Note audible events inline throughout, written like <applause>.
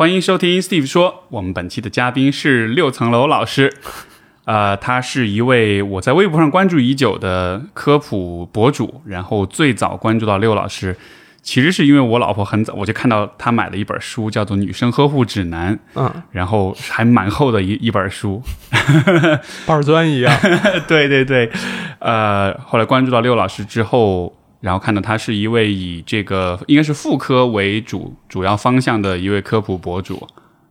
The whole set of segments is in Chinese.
欢迎收听 Steve 说，我们本期的嘉宾是六层楼老师，<laughs> 呃，他是一位我在微博上关注已久的科普博主，然后最早关注到六老师，其实是因为我老婆很早我就看到她买了一本书，叫做《女生呵护指南》，嗯，然后还蛮厚的一一本书，<laughs> 板砖一样。<laughs> 对对对，呃，后来关注到六老师之后，然后看到他是一位以这个应该是妇科为主主要方向的一位科普博主，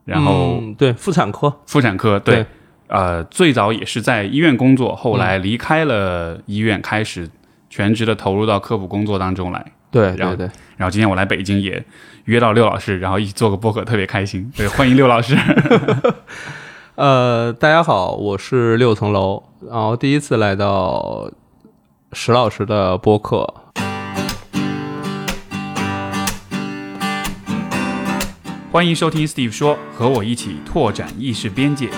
然后嗯对妇产科，妇产科对，对呃，最早也是在医院工作，后来离开了医院，开始全职的投入到科普工作当中来。对然后对对，然后今天我来北京也约到六老师，然后一起做个播客，特别开心。<laughs> 对，欢迎六老师。<laughs> 呃，大家好，我是六层楼，然后第一次来到石老师的播客，欢迎收听 Steve 说，和我一起拓展意识边界。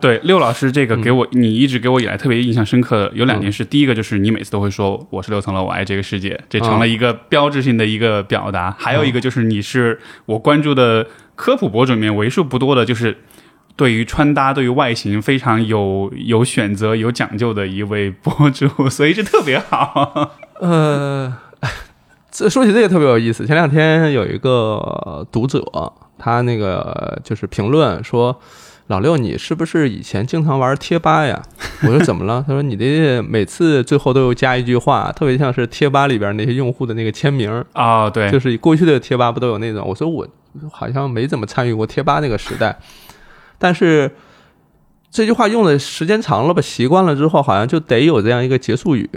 对，六老师这个给我，你一直给我以来特别印象深刻的有两件事。第一个就是你每次都会说我是六层楼，我爱这个世界，这成了一个标志性的一个表达。还有一个就是你是我关注的科普博主里面为数不多的，就是对于穿搭、对于外形非常有 <laughs> 有选择、有讲究的一位博主，所以这特别好。<laughs> 呃，这说起这个特别有意思。前两天有一个读者，他那个就是评论说：“老六，你是不是以前经常玩贴吧呀？” <laughs> 我说：“怎么了？”他说：“你这每次最后都有加一句话，特别像是贴吧里边那些用户的那个签名。哦，对，就是过去的贴吧不都有那种？”我说：“我好像没怎么参与过贴吧那个时代，但是。”这句话用的时间长了吧，习惯了之后，好像就得有这样一个结束语。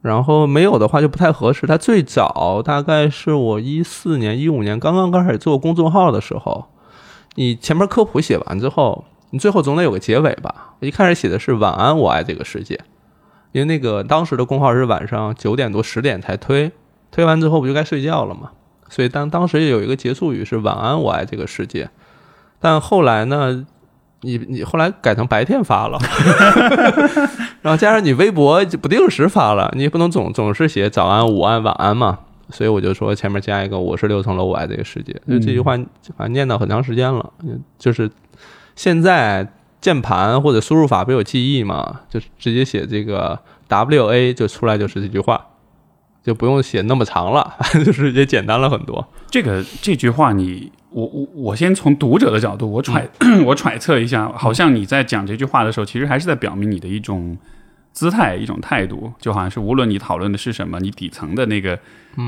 然后没有的话就不太合适。它最早大概是我一四年、一五年刚刚开始做公众号的时候，你前面科普写完之后，你最后总得有个结尾吧？一开始写的是“晚安，我爱这个世界”，因为那个当时的公号是晚上九点多、十点才推，推完之后不就该睡觉了嘛？所以当当时有一个结束语是“晚安，我爱这个世界”，但后来呢？你你后来改成白天发了，<laughs> 然后加上你微博就不定时发了，你也不能总总是写早安、午安、晚安嘛，所以我就说前面加一个我是六层楼，我爱这个世界，就这句话反正念叨很长时间了，就是现在键盘或者输入法不有记忆嘛，就直接写这个 W A 就出来就是这句话，就不用写那么长了，<laughs> 就是也简单了很多。这个这句话你。我我我先从读者的角度，我揣、<clears throat> 我揣测一下，好像你在讲这句话的时候，其实还是在表明你的一种姿态、一种态度，就好像是无论你讨论的是什么，你底层的那个、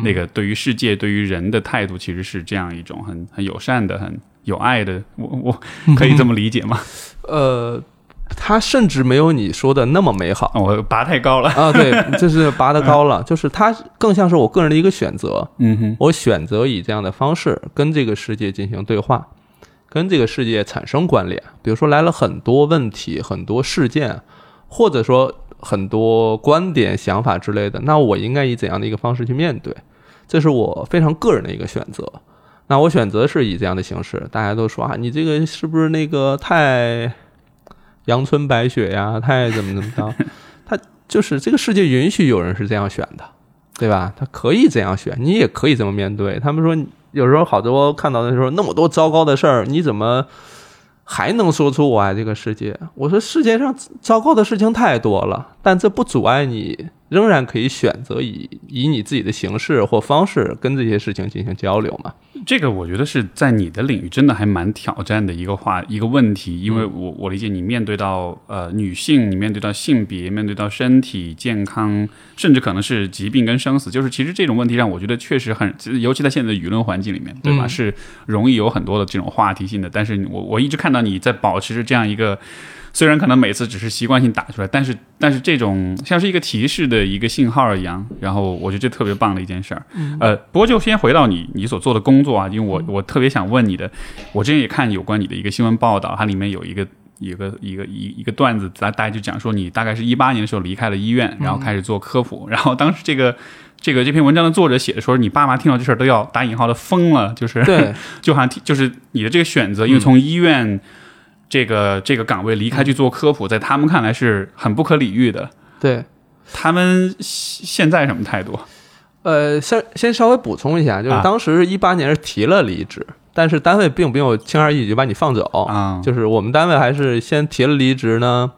那个对于世界、对于人的态度，其实是这样一种很很友善的、很有爱的。我我 <laughs> 可以这么理解吗？呃。它甚至没有你说的那么美好，我拔太高了啊！对，<laughs> 就是拔得高了，就是它更像是我个人的一个选择。嗯哼，我选择以这样的方式跟这个世界进行对话，跟这个世界产生关联。比如说来了很多问题、很多事件，或者说很多观点、想法之类的，那我应该以怎样的一个方式去面对？这是我非常个人的一个选择。那我选择是以这样的形式。大家都说啊，你这个是不是那个太……阳春白雪呀，太怎么怎么着？<laughs> 他就是这个世界允许有人是这样选的，对吧？他可以这样选，你也可以这么面对。他们说有时候好多看到的时候那么多糟糕的事儿，你怎么还能说出我爱这个世界？我说世界上糟糕的事情太多了，但这不阻碍你仍然可以选择以以你自己的形式或方式跟这些事情进行交流嘛。这个我觉得是在你的领域真的还蛮挑战的一个话一个问题，因为我我理解你面对到呃女性，你面对到性别，面对到身体健康，甚至可能是疾病跟生死，就是其实这种问题让我觉得确实很，尤其在现在的舆论环境里面，对吧？是容易有很多的这种话题性的。但是我我一直看到你在保持着这样一个。虽然可能每次只是习惯性打出来，但是但是这种像是一个提示的一个信号一样，然后我觉得这特别棒的一件事儿。呃，不过就先回到你你所做的工作啊，因为我我特别想问你的，我之前也看有关你的一个新闻报道，它里面有一个一个一个一一个段子，大大家就讲说你大概是一八年的时候离开了医院，然后开始做科普，<laughs> 然后当时这个这个这篇文章的作者写的说，你爸妈听到这事儿都要打引号的疯了，就是对，<laughs> 就好像就是你的这个选择，因为从医院。这个这个岗位离开去做科普，在他们看来是很不可理喻的。对，他们现在什么态度？呃，先先稍微补充一下，就是啊当时一八年是提了离职，但是单位并没有轻而易举就把你放走，啊就是我们单位还是先提了离职呢，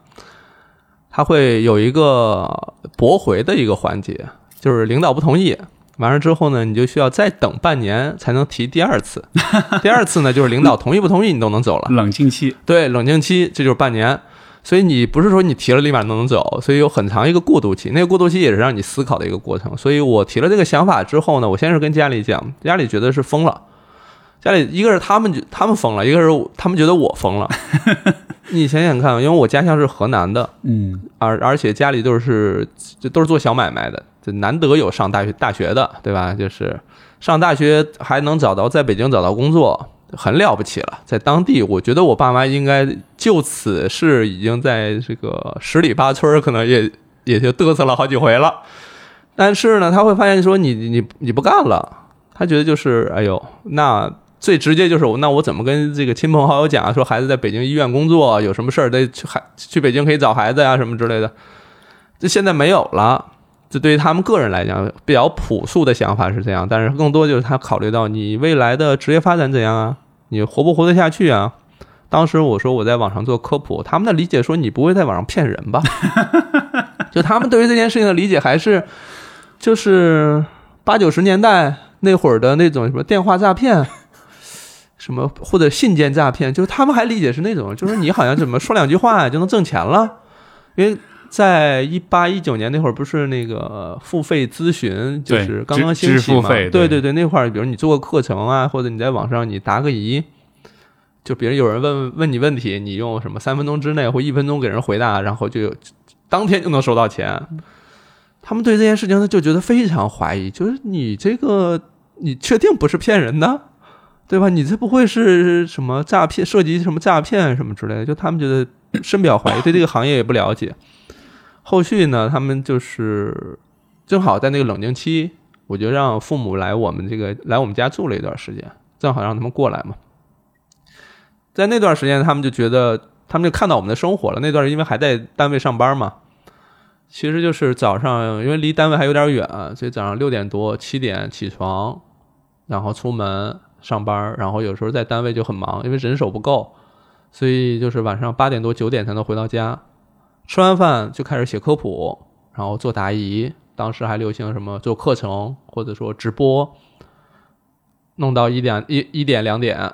他会有一个驳回的一个环节，就是领导不同意，完了之后呢，你就需要再等半年才能提第二次，<laughs> 第二次呢就是领导同意不同意你都能走了，冷静期，对，冷静期这就是半年。所以你不是说你提了立马都能走，所以有很长一个过渡期，那个过渡期也是让你思考的一个过程。所以我提了这个想法之后呢，我先是跟家里讲，家里觉得是疯了，家里一个是他们觉他们疯了，一个是他们觉得我疯了。<laughs> 你想想看，因为我家乡是河南的，嗯。而而且家里都是这都是做小买卖的，难得有上大学大学的，对吧？就是上大学还能找到在北京找到工作，很了不起了。在当地，我觉得我爸妈应该就此事已经在这个十里八村，可能也也就嘚瑟了好几回了。但是呢，他会发现说你你你不干了，他觉得就是哎呦，那最直接就是那我怎么跟这个亲朋好友讲啊，说孩子在北京医院工作，有什么事儿得去孩去北京可以找孩子呀、什么之类的。这现在没有了。这对于他们个人来讲，比较朴素的想法是这样，但是更多就是他考虑到你未来的职业发展怎样啊，你活不活得下去啊？当时我说我在网上做科普，他们的理解说你不会在网上骗人吧？<laughs> 就他们对于这件事情的理解还是就是八九十年代那会儿的那种什么电话诈骗，什么或者信件诈骗，就是他们还理解是那种，就是你好像怎么说两句话就能挣钱了，因为在一八一九年那会儿，不是那个付费咨询就是刚刚兴起嘛？付费对对对对，那会儿比如你做个课程啊，或者你在网上你答个疑，就别人有人问问你问题，你用什么三分钟之内或一分钟给人回答，然后就有当天就能收到钱。他们对这件事情他就觉得非常怀疑，就是你这个你确定不是骗人的？对吧？你这不会是什么诈骗，涉及什么诈骗什么之类的？就他们觉得深表怀疑，对这个行业也不了解。后续呢，他们就是正好在那个冷静期，我就让父母来我们这个来我们家住了一段时间，正好让他们过来嘛。在那段时间，他们就觉得他们就看到我们的生活了。那段因为还在单位上班嘛，其实就是早上，因为离单位还有点远，所以早上六点多、七点起床，然后出门上班，然后有时候在单位就很忙，因为人手不够，所以就是晚上八点多、九点才能回到家。吃完饭就开始写科普，然后做答疑。当时还流行什么做课程或者说直播，弄到一点一一点两点，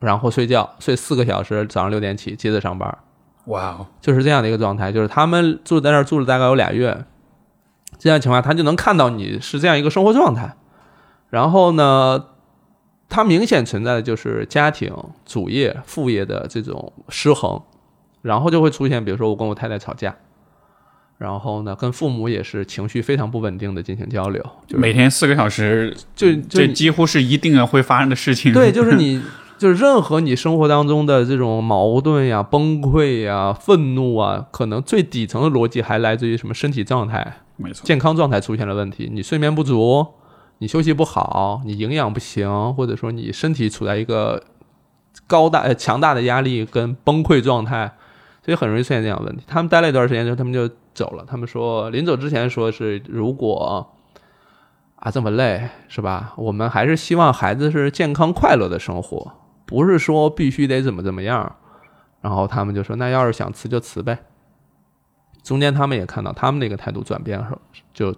然后睡觉，睡四个小时，早上六点起，接着上班。哇哦，就是这样的一个状态，就是他们住在那儿住了大概有俩月，这样情况下他就能看到你是这样一个生活状态，然后呢，他明显存在的就是家庭主业副业的这种失衡，然后就会出现，比如说我跟我太太吵架，然后呢跟父母也是情绪非常不稳定的进行交流，就是每天四个小时，就就这几乎是一定会发生的事情。对，就是你，<laughs> 就是任何你生活当中的这种矛盾呀、崩溃呀、愤怒啊，可能最底层的逻辑还来自于什么身体状态、没错，健康状态出现了问题，你睡眠不足，你休息不好，你营养不行，或者说你身体处在一个高大、呃强大的压力跟崩溃状态，所以很容易出现这样的问题。他们待了一段时间之后，他们就走了。他们说临走之前说是如果。啊，这么累是吧？我们还是希望孩子是健康快乐的生活，不是说必须得怎么怎么样。然后他们就说，那要是想辞就辞呗。中间他们也看到他们那个态度转变，就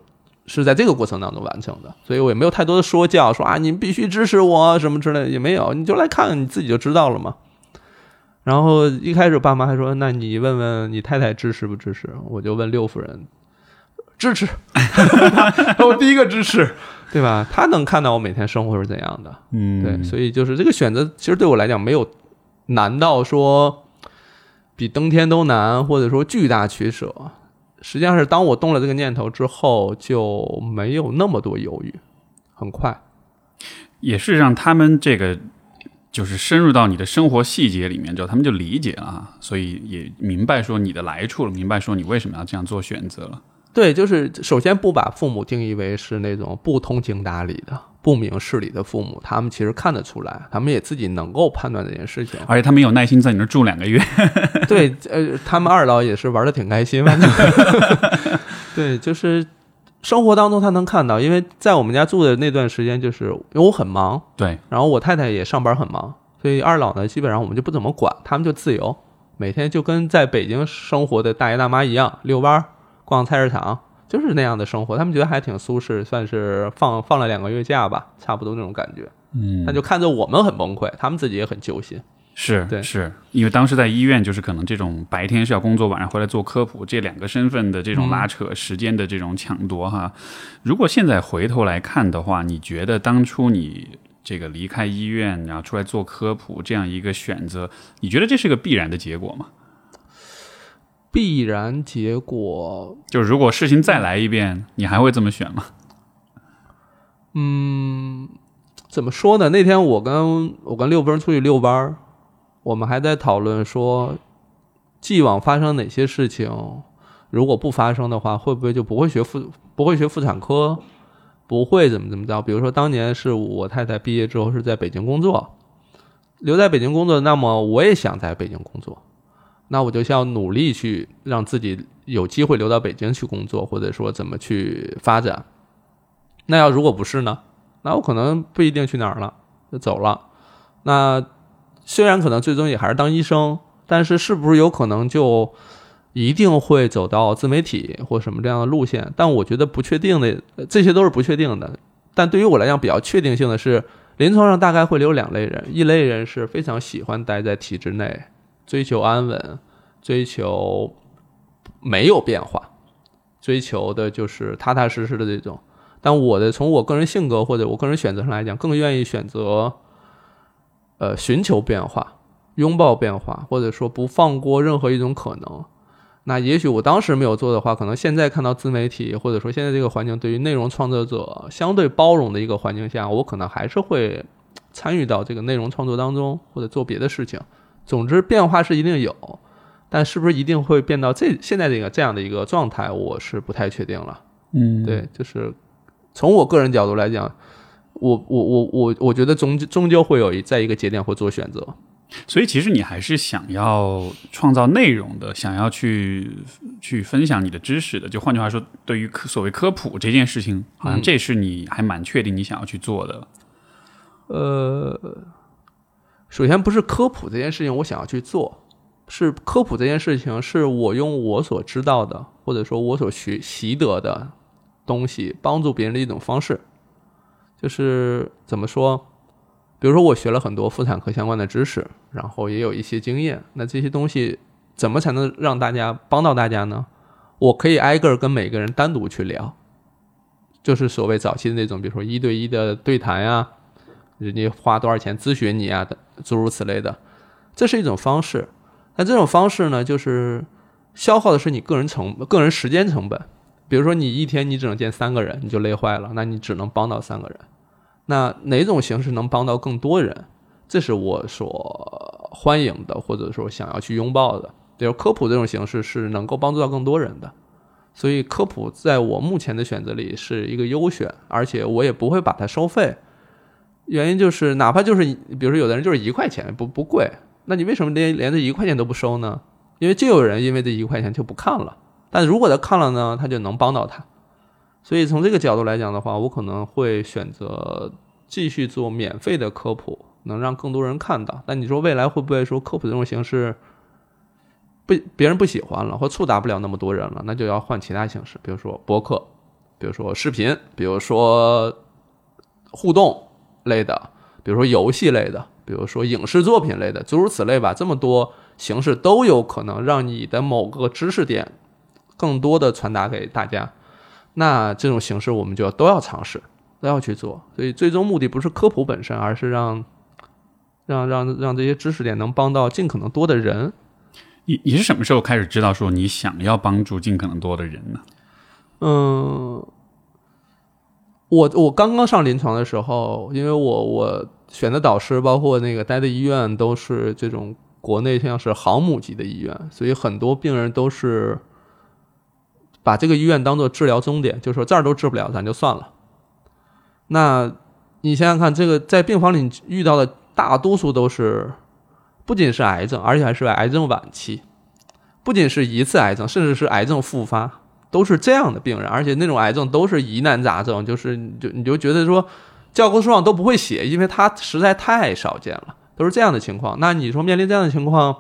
是在这个过程当中完成的，所以我也没有太多的说教，说啊你必须支持我什么之类的也没有，你就来看看你自己就知道了嘛。然后一开始爸妈还说，那你问问你太太支持不支持？我就问六夫人，支持，<laughs> 我第一个支持，对吧？他能看到我每天生活是怎样的，嗯，对，所以就是这个选择，其实对我来讲没有难到说比登天都难，或者说巨大取舍。实际上是当我动了这个念头之后，就没有那么多犹豫，很快。也是让他们这个就是深入到你的生活细节里面之后，他们就理解了啊，所以也明白说你的来处了，明白说你为什么要这样做选择了。对，就是首先不把父母定义为是那种不通情达理的、不明事理的父母，他们其实看得出来，他们也自己能够判断这件事情。而且他们有耐心在你那儿住两个月。对，呃，他们二老也是玩的挺开心，反正 <laughs> 对，就是生活当中他能看到，因为在我们家住的那段时间，就是因为我很忙，对，然后我太太也上班很忙，所以二老呢，基本上我们就不怎么管，他们就自由，每天就跟在北京生活的大爷大妈一样，遛弯儿、逛菜市场，就是那样的生活。他们觉得还挺舒适，算是放放了两个月假吧，差不多那种感觉。嗯那就看着我们很崩溃，他们自己也很揪心。是对是，因为当时在医院，就是可能这种白天是要工作，晚上回来做科普，这两个身份的这种拉扯、时间的这种抢夺哈。如果现在回头来看的话，你觉得当初你这个离开医院，然后出来做科普这样一个选择，你觉得这是个必然的结果吗？必然结果，就是如果事情再来一遍，你还会这么选吗？嗯怎么说呢？那天我跟我跟六分出去遛弯儿，我们还在讨论说，既往发生哪些事情，如果不发生的话，会不会就不会学妇不会学妇产科，不会怎么怎么着？比如说当年是我太太毕业之后是在北京工作，留在北京工作，那么我也想在北京工作，那我就需要努力去让自己有机会留到北京去工作，或者说怎么去发展。那要如果不是呢？那我可能不一定去哪儿了，就走了。那虽然可能最终也还是当医生，但是是不是有可能就一定会走到自媒体或什么这样的路线？但我觉得不确定的，这些都是不确定的。但对于我来讲，比较确定性的是，临床上大概会留两类人，一类人是非常喜欢待在体制内，追求安稳，追求没有变化，追求的就是踏踏实实的这种。但我的从我个人性格或者我个人选择上来讲，更愿意选择，呃，寻求变化，拥抱变化，或者说不放过任何一种可能。那也许我当时没有做的话，可能现在看到自媒体，或者说现在这个环境对于内容创作者相对包容的一个环境下，我可能还是会参与到这个内容创作当中，或者做别的事情。总之，变化是一定有，但是不是一定会变到这现在这个这样的一个状态，我是不太确定了。嗯，对，就是从我个人角度来讲，我我我我我觉得终终究会有一在一个节点会做选择。所以其实你还是想要创造内容的，想要去去分享你的知识的。就换句话说，对于科所谓科普这件事情，好像这是你还蛮确定你想要去做的。呃，首先不是科普这件事情我想要去做，是科普这件事情是我用我所知道的，或者说我所学习得的东西帮助别人的一种方式。就是怎么说？比如说，我学了很多妇产科相关的知识，然后也有一些经验。那这些东西怎么才能让大家帮到大家呢？我可以挨个跟每个人单独去聊，就是所谓早期的那种，比如说一对一的对谈呀，人家花多少钱咨询你啊，诸如此类的，这是一种方式。那这种方式呢，就是消耗的是你个人成个人时间成本。比如说，你一天你只能见三个人，你就累坏了，那你只能帮到三个人。那哪种形式能帮到更多人？这是我所欢迎的，或者说想要去拥抱的。比如科普这种形式是能够帮助到更多人的，所以科普在我目前的选择里是一个优选，而且我也不会把它收费。原因就是，哪怕就是比如说有的人就是一块钱不不贵，那你为什么连连这一块钱都不收呢？因为就有人因为这一块钱就不看了，但如果他看了呢，他就能帮到他。所以从这个角度来讲的话，我可能会选择继续做免费的科普，能让更多人看到。但你说未来会不会说科普这种形式不别人不喜欢了，或触达不了那么多人了，那就要换其他形式，比如说播客，比如说视频，比如说互动类的，比如说游戏类的，比如说影视作品类的，诸如此类吧。这么多形式都有可能让你的某个知识点更多的传达给大家。那这种形式我们就要都要尝试，都要去做。所以最终目的不是科普本身，而是让让让让这些知识点能帮到尽可能多的人。你你是什么时候开始知道说你想要帮助尽可能多的人呢？嗯，我我刚刚上临床的时候，因为我我选的导师，包括那个待的医院，都是这种国内像是航母级的医院，所以很多病人都是把这个医院当做治疗终点，就说这儿都治不了，咱就算了。那你想想看，这个在病房里遇到的大多数都是不仅是癌症，而且还是癌症晚期，不仅是一次癌症，甚至是癌症复发，都是这样的病人，而且那种癌症都是疑难杂症，就是你就你就觉得说教科书上都不会写，因为它实在太少见了，都是这样的情况。那你说面临这样的情况，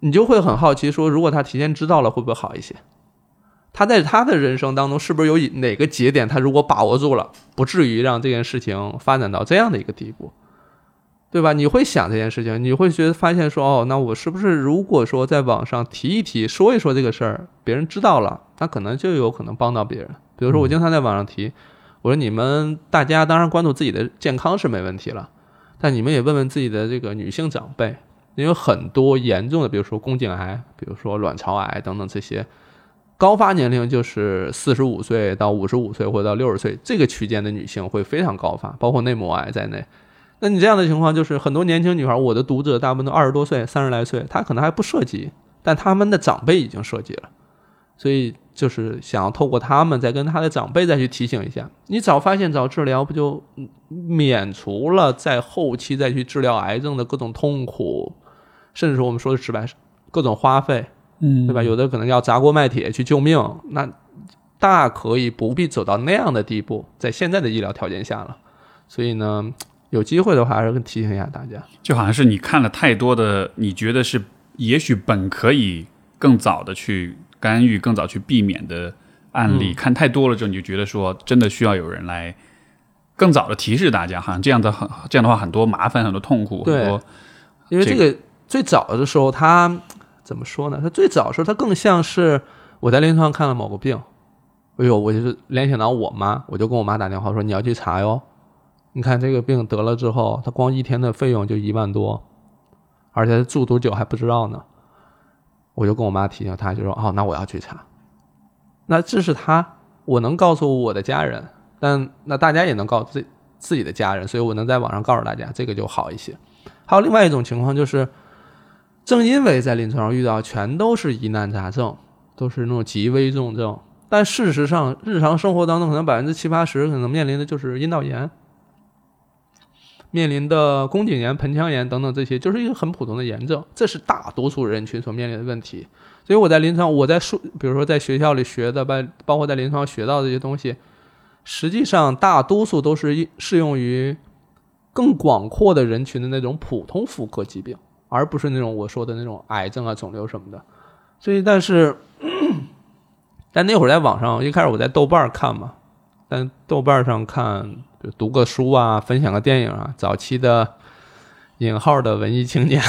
你就会很好奇说，如果他提前知道了，会不会好一些？他在他的人生当中，是不是有哪个节点，他如果把握住了，不至于让这件事情发展到这样的一个地步，对吧？你会想这件事情，你会觉得发现说，哦，那我是不是如果说在网上提一提，说一说这个事儿，别人知道了，他可能就有可能帮到别人。比如说，我经常在网上提，我说你们大家当然关注自己的健康是没问题了，但你们也问问自己的这个女性长辈，因为很多严重的，比如说宫颈癌，比如说卵巢癌等等这些。高发年龄就是四十五岁到五十五岁或者到六十岁这个区间的女性会非常高发，包括内膜癌在内。那你这样的情况就是很多年轻女孩，我的读者大部分都二十多岁、三十来岁，她可能还不涉及，但他们的长辈已经涉及了，所以就是想要透过他们再跟他的长辈再去提醒一下，你早发现早治疗，不就免除了在后期再去治疗癌症的各种痛苦，甚至说我们说的直白，各种花费。嗯，对吧？有的可能要砸锅卖铁去救命，那大可以不必走到那样的地步，在现在的医疗条件下了。所以呢，有机会的话，还是提醒一下大家。就好像是你看了太多的，你觉得是也许本可以更早的去干预、更早去避免的案例，看太多了之后，你就觉得说，真的需要有人来更早的提示大家，好像这样的很这样的话，很多麻烦、很多痛苦，很多。因为这个最早的时候，他。怎么说呢？他最早时候，他更像是我在临床上看了某个病，哎呦，我就是联想到我妈，我就跟我妈打电话说你要去查哟。你看这个病得了之后，他光一天的费用就一万多，而且住多久还不知道呢。我就跟我妈提醒她，就说哦，那我要去查。那这是他，我能告诉我的家人，但那大家也能告自自己的家人，所以我能在网上告诉大家，这个就好一些。还有另外一种情况就是。正因为在临床上遇到全都是疑难杂症，都是那种极危重症，但事实上日常生活当中可能百分之七八十可能面临的就是阴道炎，面临的宫颈炎、盆腔炎等等这些，就是一个很普通的炎症，这是大多数人群所面临的问题。所以我在临床，我在说，比如说在学校里学的，包包括在临床学到这些东西，实际上大多数都是适用于更广阔的人群的那种普通妇科疾病。而不是那种我说的那种癌症啊、肿瘤什么的，所以但是，<clears throat> 但那会儿在网上，一开始我在豆瓣看嘛，但豆瓣上看就读个书啊，分享个电影啊，早期的引号的文艺青年，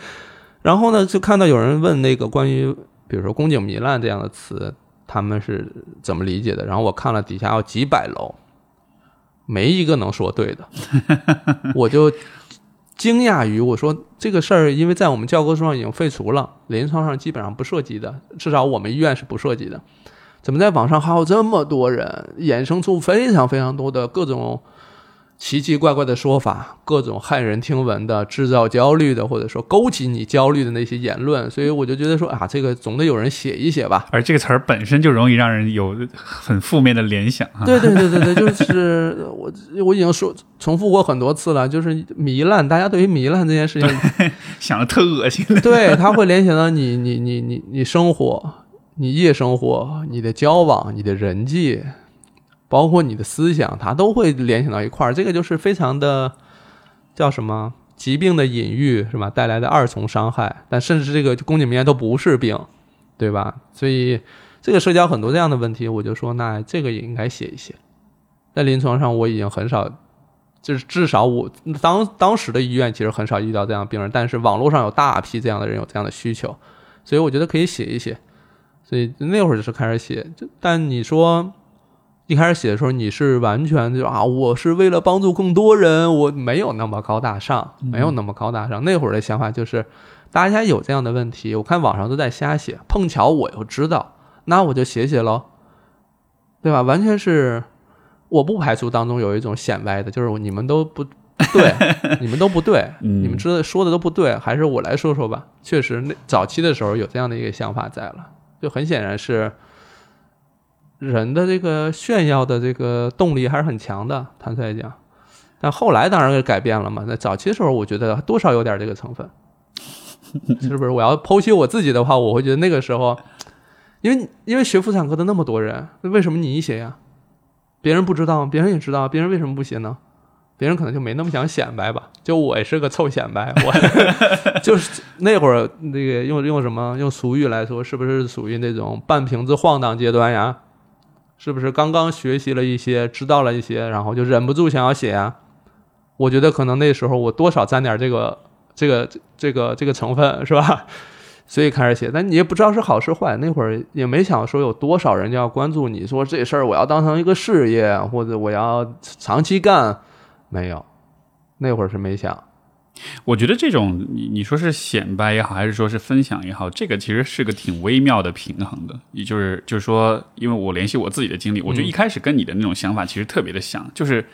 <laughs> 然后呢就看到有人问那个关于比如说宫颈糜烂这样的词，他们是怎么理解的？然后我看了底下有几百楼，没一个能说对的，<laughs> 我就。惊讶于我说这个事儿，因为在我们教科书上已经废除了，临床上基本上不涉及的，至少我们医院是不涉及的。怎么在网上还有这么多人衍生出非常非常多的各种？奇奇怪怪的说法，各种骇人听闻的、制造焦虑的，或者说勾起你焦虑的那些言论，所以我就觉得说啊，这个总得有人写一写吧。而这个词儿本身就容易让人有很负面的联想。对对对对对，就是 <laughs> 我我已经说重复过很多次了，就是糜烂，大家对于糜烂这件事情 <laughs> 想的特恶心。<laughs> 对他会联想到你你你你你生活、你夜生活、你的交往、你的人际。包括你的思想，它都会联想到一块儿，这个就是非常的叫什么疾病的隐喻是吧？带来的二重伤害，但甚至这个宫颈糜烂都不是病，对吧？所以这个社交很多这样的问题，我就说那这个也应该写一写。在临床上我已经很少，就是至少我当当时的医院其实很少遇到这样的病人，但是网络上有大批这样的人有这样的需求，所以我觉得可以写一写。所以那会儿就是开始写，就但你说。一开始写的时候，你是完全就啊，我是为了帮助更多人，我没有那么高大上，没有那么高大上。那会儿的想法就是，大家有这样的问题，我看网上都在瞎写，碰巧我又知道，那我就写写喽，对吧？完全是，我不排除当中有一种显歪的，就是你们都不对，<laughs> 你们都不对，你们知道说的都不对，还是我来说说吧。确实，那早期的时候有这样的一个想法在了，就很显然是。人的这个炫耀的这个动力还是很强的，坦率讲，但后来当然是改变了嘛。那早期的时候，我觉得多少有点这个成分，<laughs> 是不是？我要剖析我自己的话，我会觉得那个时候，因为因为学妇产科的那么多人，那为什么你写呀？别人不知道，别人也知道，别人为什么不写呢？别人可能就没那么想显摆吧。就我也是个臭显摆，我 <laughs> <laughs> 就是那会儿那个用用什么用俗语来说，是不是属于那种半瓶子晃荡阶段呀？是不是刚刚学习了一些，知道了一些，然后就忍不住想要写啊？我觉得可能那时候我多少沾点这个这个这个这个成分是吧？<laughs> 所以开始写，但你也不知道是好是坏。那会儿也没想说有多少人要关注你，说这事儿我要当成一个事业，或者我要长期干，没有。那会儿是没想。我觉得这种你你说是显摆也好，还是说是分享也好，这个其实是个挺微妙的平衡的。也就是就是说，因为我联系我自己的经历，我觉得一开始跟你的那种想法其实特别的像，就是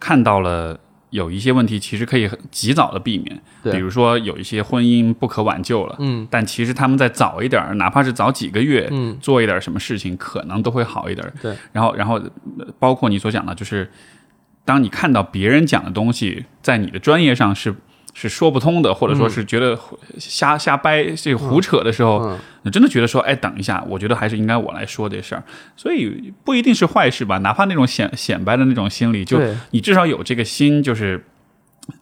看到了。有一些问题其实可以很及早的避免，比如说有一些婚姻不可挽救了，嗯，但其实他们在早一点，哪怕是早几个月，嗯，做一点什么事情，可能都会好一点。对，然后，然后包括你所讲的，就是当你看到别人讲的东西，在你的专业上是。是说不通的，或者说是觉得瞎瞎掰、这个胡扯的时候，你真的觉得说，哎，等一下，我觉得还是应该我来说这事儿。所以不一定是坏事吧，哪怕那种显显摆的那种心理，就你至少有这个心，就是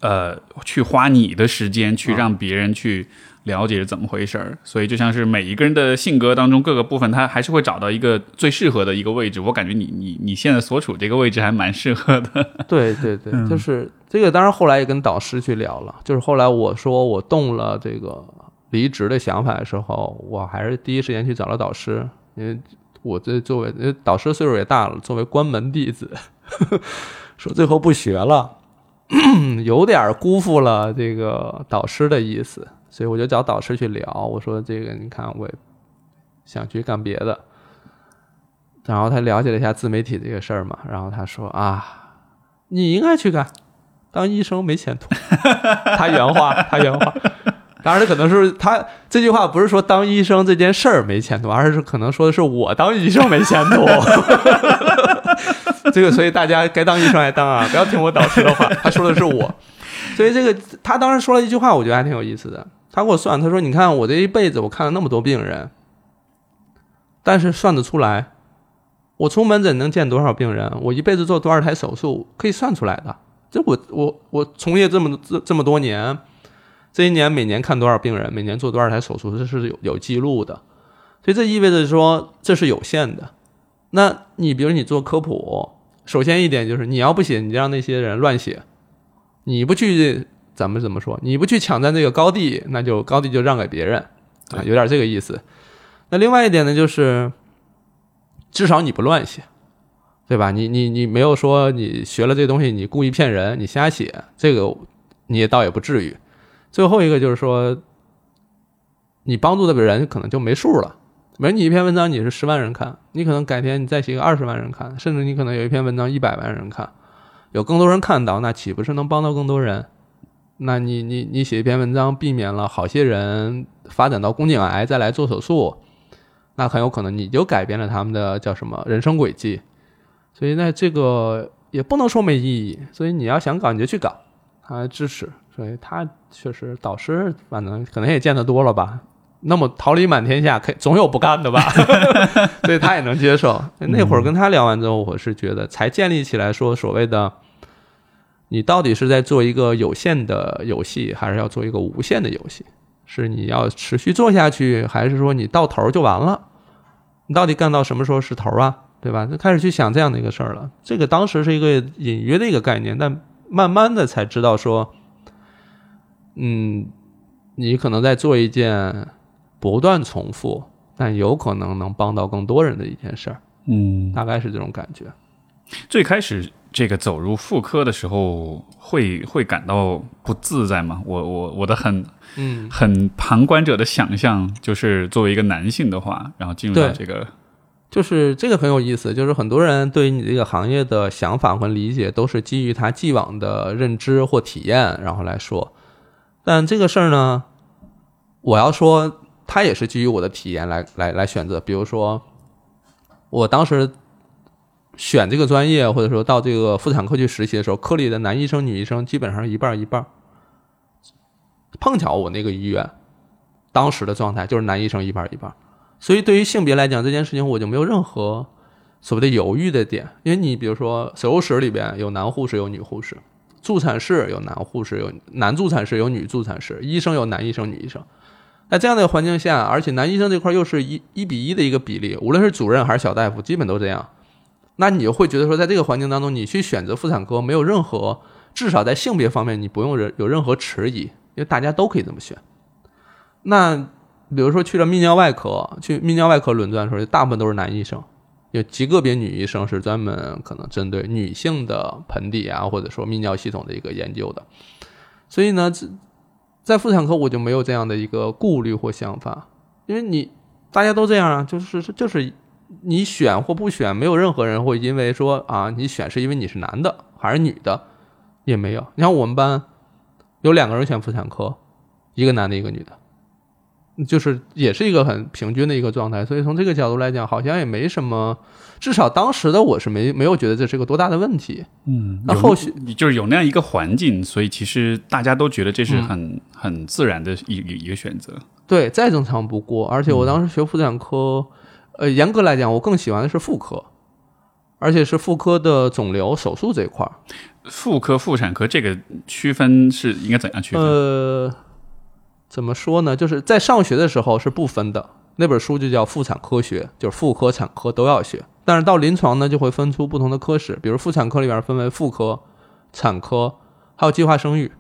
呃，去花你的时间去让别人去。了解是怎么回事儿，所以就像是每一个人的性格当中各个部分，他还是会找到一个最适合的一个位置。我感觉你你你现在所处这个位置还蛮适合的。对对对，就是这个。当然后来也跟导师去聊了，就是后来我说我动了这个离职的想法的时候，我还是第一时间去找了导师，因为我这作为导师岁数也大了，作为关门弟子，<laughs> 说最后不学了，<clears throat> 有点辜负了这个导师的意思。所以我就找导师去聊，我说这个你看，我想去干别的。然后他了解了一下自媒体这个事儿嘛，然后他说啊，你应该去干，当医生没前途。<laughs> 他原话，<laughs> 他原话。当然，可能是他这句话不是说当医生这件事儿没前途，而是可能说的是我当医生没前途。<laughs> 这个，所以大家该当医生还当啊，不要听我导师的话。他说的是我，所以这个他当时说了一句话，我觉得还挺有意思的。他给我算，他说：“你看我这一辈子，我看了那么多病人，但是算得出来，我出门诊能见多少病人，我一辈子做多少台手术，可以算出来的。这我我我从业这么这这么多年，这一年每年看多少病人，每年做多少台手术，这是有有记录的。所以这意味着说这是有限的。那你比如你做科普，首先一点就是你要不写，你就让那些人乱写，你不去。”咱们怎么说？你不去抢占这个高地，那就高地就让给别人啊，有点这个意思。那另外一点呢，就是至少你不乱写，对吧？你你你没有说你学了这东西，你故意骗人，你瞎写，这个你也倒也不至于。最后一个就是说，你帮助的人可能就没数了。比如你一篇文章你是十万人看，你可能改天你再写个二十万人看，甚至你可能有一篇文章一百万人看，有更多人看到，那岂不是能帮到更多人？那你你你写一篇文章，避免了好些人发展到宫颈癌再来做手术，那很有可能你就改变了他们的叫什么人生轨迹。所以那这个也不能说没意义。所以你要想搞你就去搞，他支持。所以他确实导师，反正可能也见得多了吧。那么桃李满天下，可总有不干的吧？<laughs> 所以他也能接受。那会儿跟他聊完之后，我是觉得才建立起来说所谓的。你到底是在做一个有限的游戏，还是要做一个无限的游戏？是你要持续做下去，还是说你到头就完了？你到底干到什么时候是头啊？对吧？就开始去想这样的一个事儿了。这个当时是一个隐约的一个概念，但慢慢的才知道说，嗯，你可能在做一件不断重复，但有可能能帮到更多人的一件事儿。嗯，大概是这种感觉。最开始。这个走入妇科的时候，会会感到不自在吗？我我我的很嗯很旁观者的想象，就是作为一个男性的话，然后进入到这个，就是这个很有意思，就是很多人对于你这个行业的想法和理解，都是基于他既往的认知或体验，然后来说。但这个事儿呢，我要说，他也是基于我的体验来来来选择。比如说，我当时。选这个专业，或者说到这个妇产科去实习的时候，科里的男医生、女医生基本上一半一半。碰巧我那个医院当时的状态就是男医生一半一半，所以对于性别来讲，这件事情我就没有任何所谓的犹豫的点，因为你比如说手术室里边有男护士有女护士，助产室有男护士有男助产士有女助产士，医生有男医生女医生。在这样的环境下，而且男医生这块又是一一比一的一个比例，无论是主任还是小大夫，基本都这样。那你会觉得说，在这个环境当中，你去选择妇产科没有任何，至少在性别方面你不用有任何迟疑，因为大家都可以这么选。那比如说去了泌尿外科，去泌尿外科轮转的时候，大部分都是男医生，有极个别女医生是专门可能针对女性的盆底啊，或者说泌尿系统的一个研究的。所以呢，在妇产科我就没有这样的一个顾虑或想法，因为你大家都这样啊，就是就是你选或不选，没有任何人会因为说啊你选是因为你是男的还是女的，也没有。你像我们班有两个人选妇产科，一个男的，一个女的，就是也是一个很平均的一个状态。所以从这个角度来讲，好像也没什么，至少当时的我是没没有觉得这是个多大的问题。嗯，那后续你就是有那样一个环境，所以其实大家都觉得这是很、很自然的一一一个选择。对，再正常不过。而且我当时学妇产科，呃，严格来讲，我更喜欢的是妇科，而且是妇科的肿瘤手术这一块儿。妇科、妇产科这个区分是应该怎样区分？呃，怎么说呢？就是在上学的时候是不分的，那本书就叫《妇产科学》，就是妇科、产科都要学。但是到临床呢，就会分出不同的科室，比如妇产科里边分为妇科、产科，还有计划生育，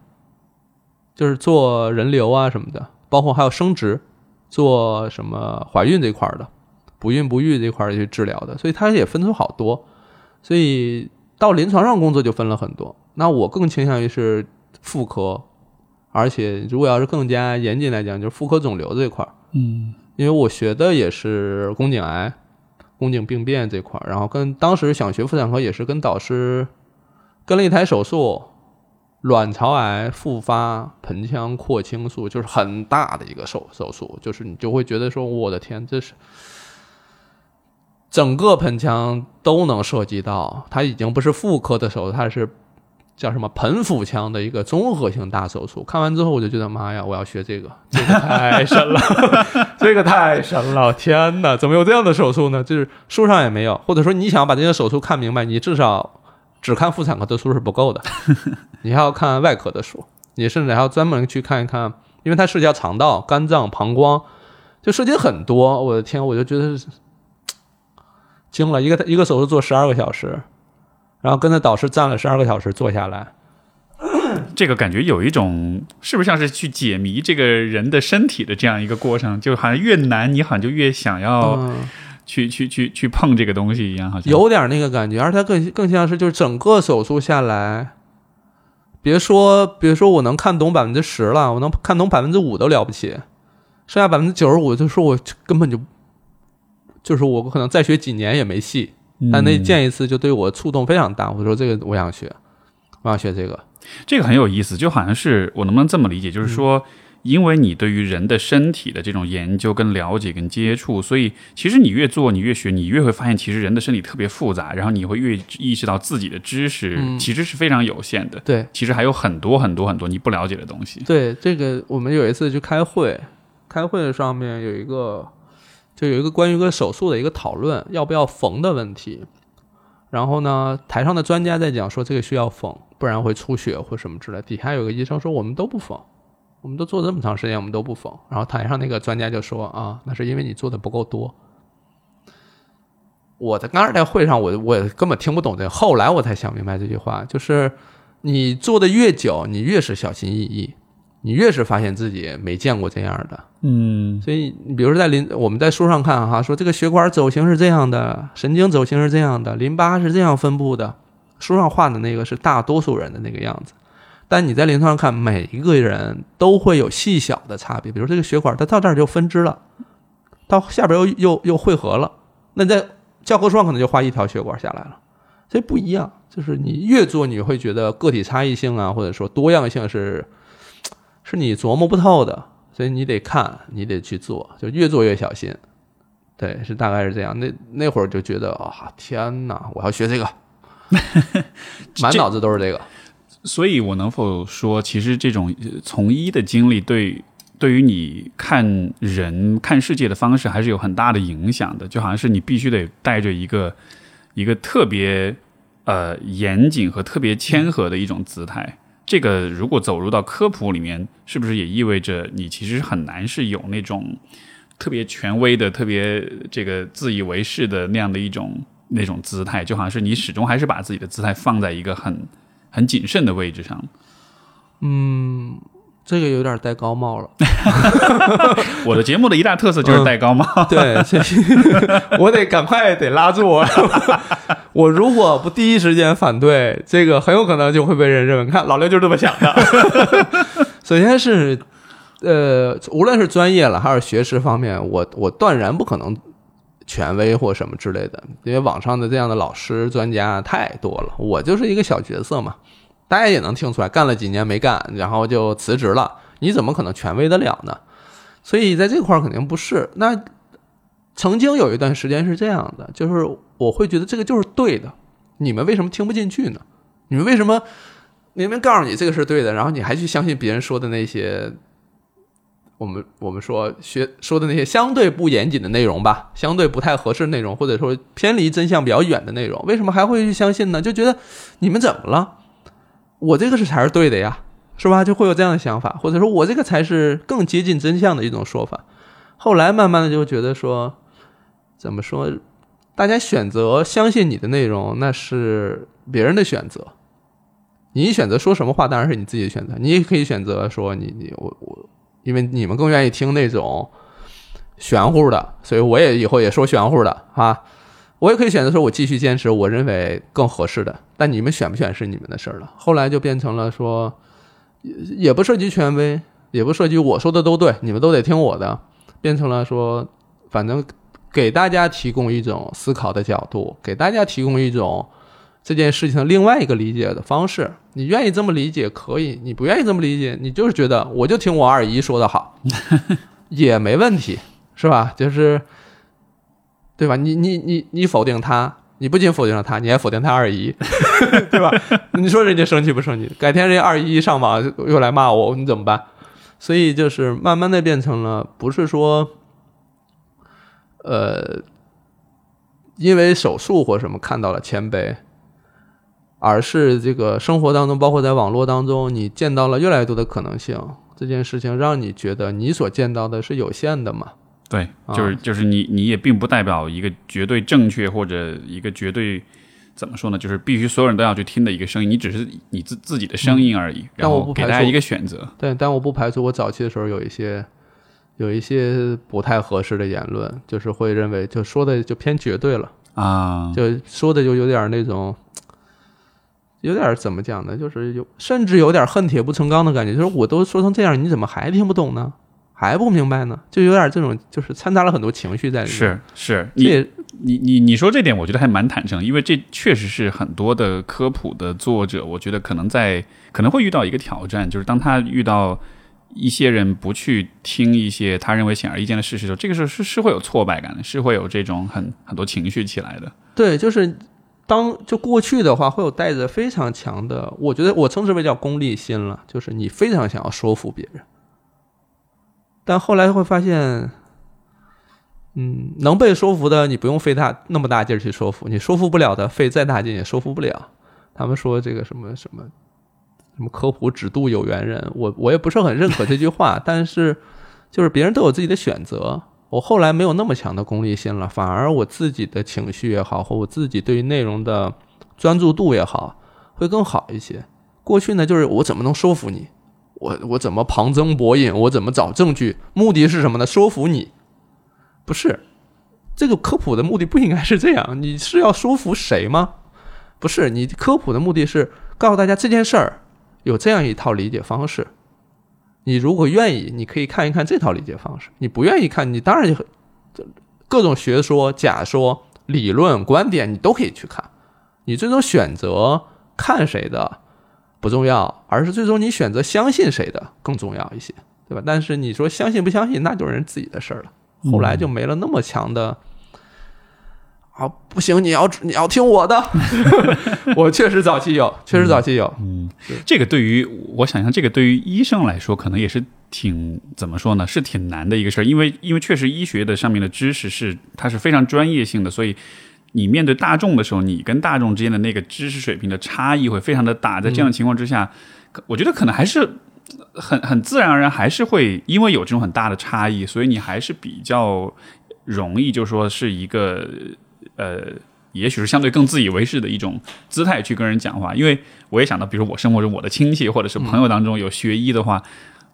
就是做人流啊什么的，包括还有生殖，做什么怀孕这块的，不孕不育这块儿去治疗的，所以它也分出好多。所以到临床上工作就分了很多。那我更倾向于是妇科，而且如果要是更加严谨来讲，就是妇科肿瘤这块儿，嗯，因为我学的也是宫颈癌、宫颈病变这块儿，然后跟当时想学妇产科也是跟导师跟了一台手术，卵巢癌复发盆腔扩清术，就是很大的一个手手术，就是你就会觉得说，我的天，这是整个盆腔都能涉及到，它已经不是妇科的手术，它是叫什么盆腹腔的一个综合性大手术。看完之后，我就觉得妈呀，我要学这个，<laughs> 这个太神了，<laughs> 这个太神了，天哪，怎么有这样的手术呢？就是书上也没有，或者说你想把这些手术看明白，你至少只看妇产科的书是不够的，<laughs> 你还要看外科的书，你甚至还要专门去看一看，因为它涉及到肠道、肝脏、膀胱，就涉及很多。我的天，我就觉得惊了，一个一个手术做十二个小时，然后跟着导师站了十二个小时坐下来。<coughs> 这个感觉有一种是不是像是去解谜这个人的身体的这样一个过程？就好像越难，你好像就越想要嗯，去、去去去碰这个东西一样，好像有点那个感觉，而它更更像是就是整个手术下来，别说别说我能看懂百分之十了，我能看懂百分之五都了不起，剩下百分之九十五就说我根本就就是我可能再学几年也没戏。但那嗯见一次就对我触动非常大，我说这个我想学，我想学这个。这个很有意思，就好像是我能不能这么理解，就是说，因为你对于人的身体的这种研究、跟了解、跟接触，所以其实你越做，你越学，你越会发现，其实人的身体特别复杂，然后你会越意识到自己的知识嗯其实是非常有限的，对其实还有很多很多很多你不了解的东西。对，这个我们有一次去开会，开会的上面有一个就有一个关于一个手术的一个讨论，要不要缝的问题。然后呢，台上的专家在讲说这个需要缝，不然会出血或什么之类。底下有个医生说我们都不缝，我们都做这么长时间，我们都不缝。然后台上那个专家就说啊，那是因为你做的不够多。我在刚才在会上，我我根本听不懂这，后来我才想明白这句话，就是你做的越久，你越是小心翼翼，你越是发现自己没见过这样的。嗯所以，你比如说在临我们在书上看哈，说这个血管走形是这样的，神经走形是这样的，淋巴是这样分布的，书上画的那个是大多数人的那个样子。但你在临床上看，每一个人都会有细小的差别，比如这个血管它到这儿就分支了，到下边又又又汇合了，那你在教科书上可能就画一条血管下来了，所以不一样。就是你越做，你会觉得个体差异性啊，或者说多样性是是你琢磨不透的，所以你得看，你得去做，就越做越小心。对，是大概是这样。那那会儿就觉得啊，天哪，我要学这个，<laughs> 满脑子都是这个。所以，我能否说，其实这种呃从医的经历对对于你看人、看世界的方式还是有很大的影响的？就好像是你必须得带着一个一个特别呃严谨和特别谦和的一种姿态。这个如果走入到科普里面，是不是也意味着你其实很难是有那种特别权威的、特别这个自以为是的那样的一种那种姿态？就好像是你始终还是把自己的姿态放在一个很 <laughs> 很谨慎的位置上。嗯，这个有点戴高帽了。<laughs> 我的节目的一大特色就是戴高帽。<laughs> 对，这我得赶快得拉住我。我如果不第一时间反对，这个很有可能就会被人认为，看 <laughs> 老刘就是这么想的。<laughs> 首先是，呃，无论是专业了还是学识方面，我我断然不可能权威或什么之类的，因为网上的这样的老师专家太多了，我就是一个小角色嘛。大家也能听出来，干了几年没干，然后就辞职了，你怎么可能权威得了呢？所以在这块儿肯定不是。那曾经有一段时间是这样的，就是我会觉得这个就是对的，你们为什么听不进去呢？你们为什么明明告诉你这个是对的，然后你还去相信别人说的那些，我们我们说学说的那些相对不严谨的内容吧，相对不太合适内容，或者说偏离真相比较远的内容，为什么还会去相信呢？就觉得你们怎么了？我这个是才是对的呀，是吧？就会有这样的想法，或者说我这个才是更接近真相的一种说法。后来慢慢的就觉得说，怎么说？大家选择相信你的内容，那是别人的选择。你选择说什么话，当然是你自己的选择。你也可以选择说你你我我，因为你们更愿意听那种玄乎的，所以我也以后也说玄乎的啊。我也可以选择说，我继续坚持我认为更合适的。但你们选不选是你们的事儿了。后来就变成了说，也也不涉及权威，也不涉及我说的都对，你们都得听我的。变成了说，反正给大家提供一种思考的角度，给大家提供一种这件事情的另外一个理解的方式。你愿意这么理解可以，你不愿意这么理解，你就是觉得我就听我二姨说的好，<laughs> 也没问题，是吧？就是。对吧？你你你你否定他，你不仅否定了他，你还否定他二姨，<laughs> 对吧？你说人家生气不生气？改天人家二姨一上网又来骂我，你怎么办？所以就是慢慢的变成了，不是说，呃，因为手术或什么看到了谦卑，而是这个生活当中，包括在网络当中，你见到了越来越多的可能性，这件事情让你觉得你所见到的是有限的嘛？对，就是就是你，你也并不代表一个绝对正确或者一个绝对怎么说呢？就是必须所有人都要去听的一个声音，你只是你自自己的声音而已。然后给大家一个选择。对，但我不排除我早期的时候有一些有一些不太合适的言论，就是会认为就说的就偏绝对了啊，就说的就有点那种，有点怎么讲呢？就是有甚至有点恨铁不成钢的感觉，就是我都说成这样，你怎么还听不懂呢？还不明白呢，就有点这种，就是掺杂了很多情绪在里面。是是，你你你你说这点，我觉得还蛮坦诚，因为这确实是很多的科普的作者，我觉得可能在可能会遇到一个挑战，就是当他遇到一些人不去听一些他认为显而易见的事实的时候，这个时候是是会有挫败感的，是会有这种很很多情绪起来的。对，就是当就过去的话，会有带着非常强的，我觉得我称之为叫功利心了，就是你非常想要说服别人。但后来会发现，嗯，能被说服的，你不用费大那么大劲儿去说服；你说服不了的，费再大劲也说服不了。他们说这个什么什么什么科普只渡有缘人，我我也不是很认可这句话。<laughs> 但是，就是别人都有自己的选择。我后来没有那么强的功利心了，反而我自己的情绪也好，或我自己对于内容的专注度也好，会更好一些。过去呢，就是我怎么能说服你？我我怎么旁征博引？我怎么找证据？目的是什么呢？说服你？不是，这个科普的目的不应该是这样。你是要说服谁吗？不是，你科普的目的是告诉大家这件事儿有这样一套理解方式。你如果愿意，你可以看一看这套理解方式；你不愿意看，你当然各种学说、假说、理论、观点，你都可以去看。你最终选择看谁的？不重要，而是最终你选择相信谁的更重要一些，对吧？但是你说相信不相信，那就是人自己的事儿了。后来就没了那么强的。啊，不行，你要你要听我的。<laughs> 我确实早期有，确实早期有。嗯，这个对于我想象，这个对于医生来说，可能也是挺怎么说呢？是挺难的一个事儿，因为因为确实医学的上面的知识是它是非常专业性的，所以你面对大众的时候，你跟大众之间的那个知识水平的差异会非常的大。在这样的情况之下，我觉得可能还是很很自然而然，还是会因为有这种很大的差异，所以你还是比较容易，就说是一个。呃，也许是相对更自以为是的一种姿态去跟人讲话，因为我也想到，比如我生活中我的亲戚或者是朋友当中有学医的话，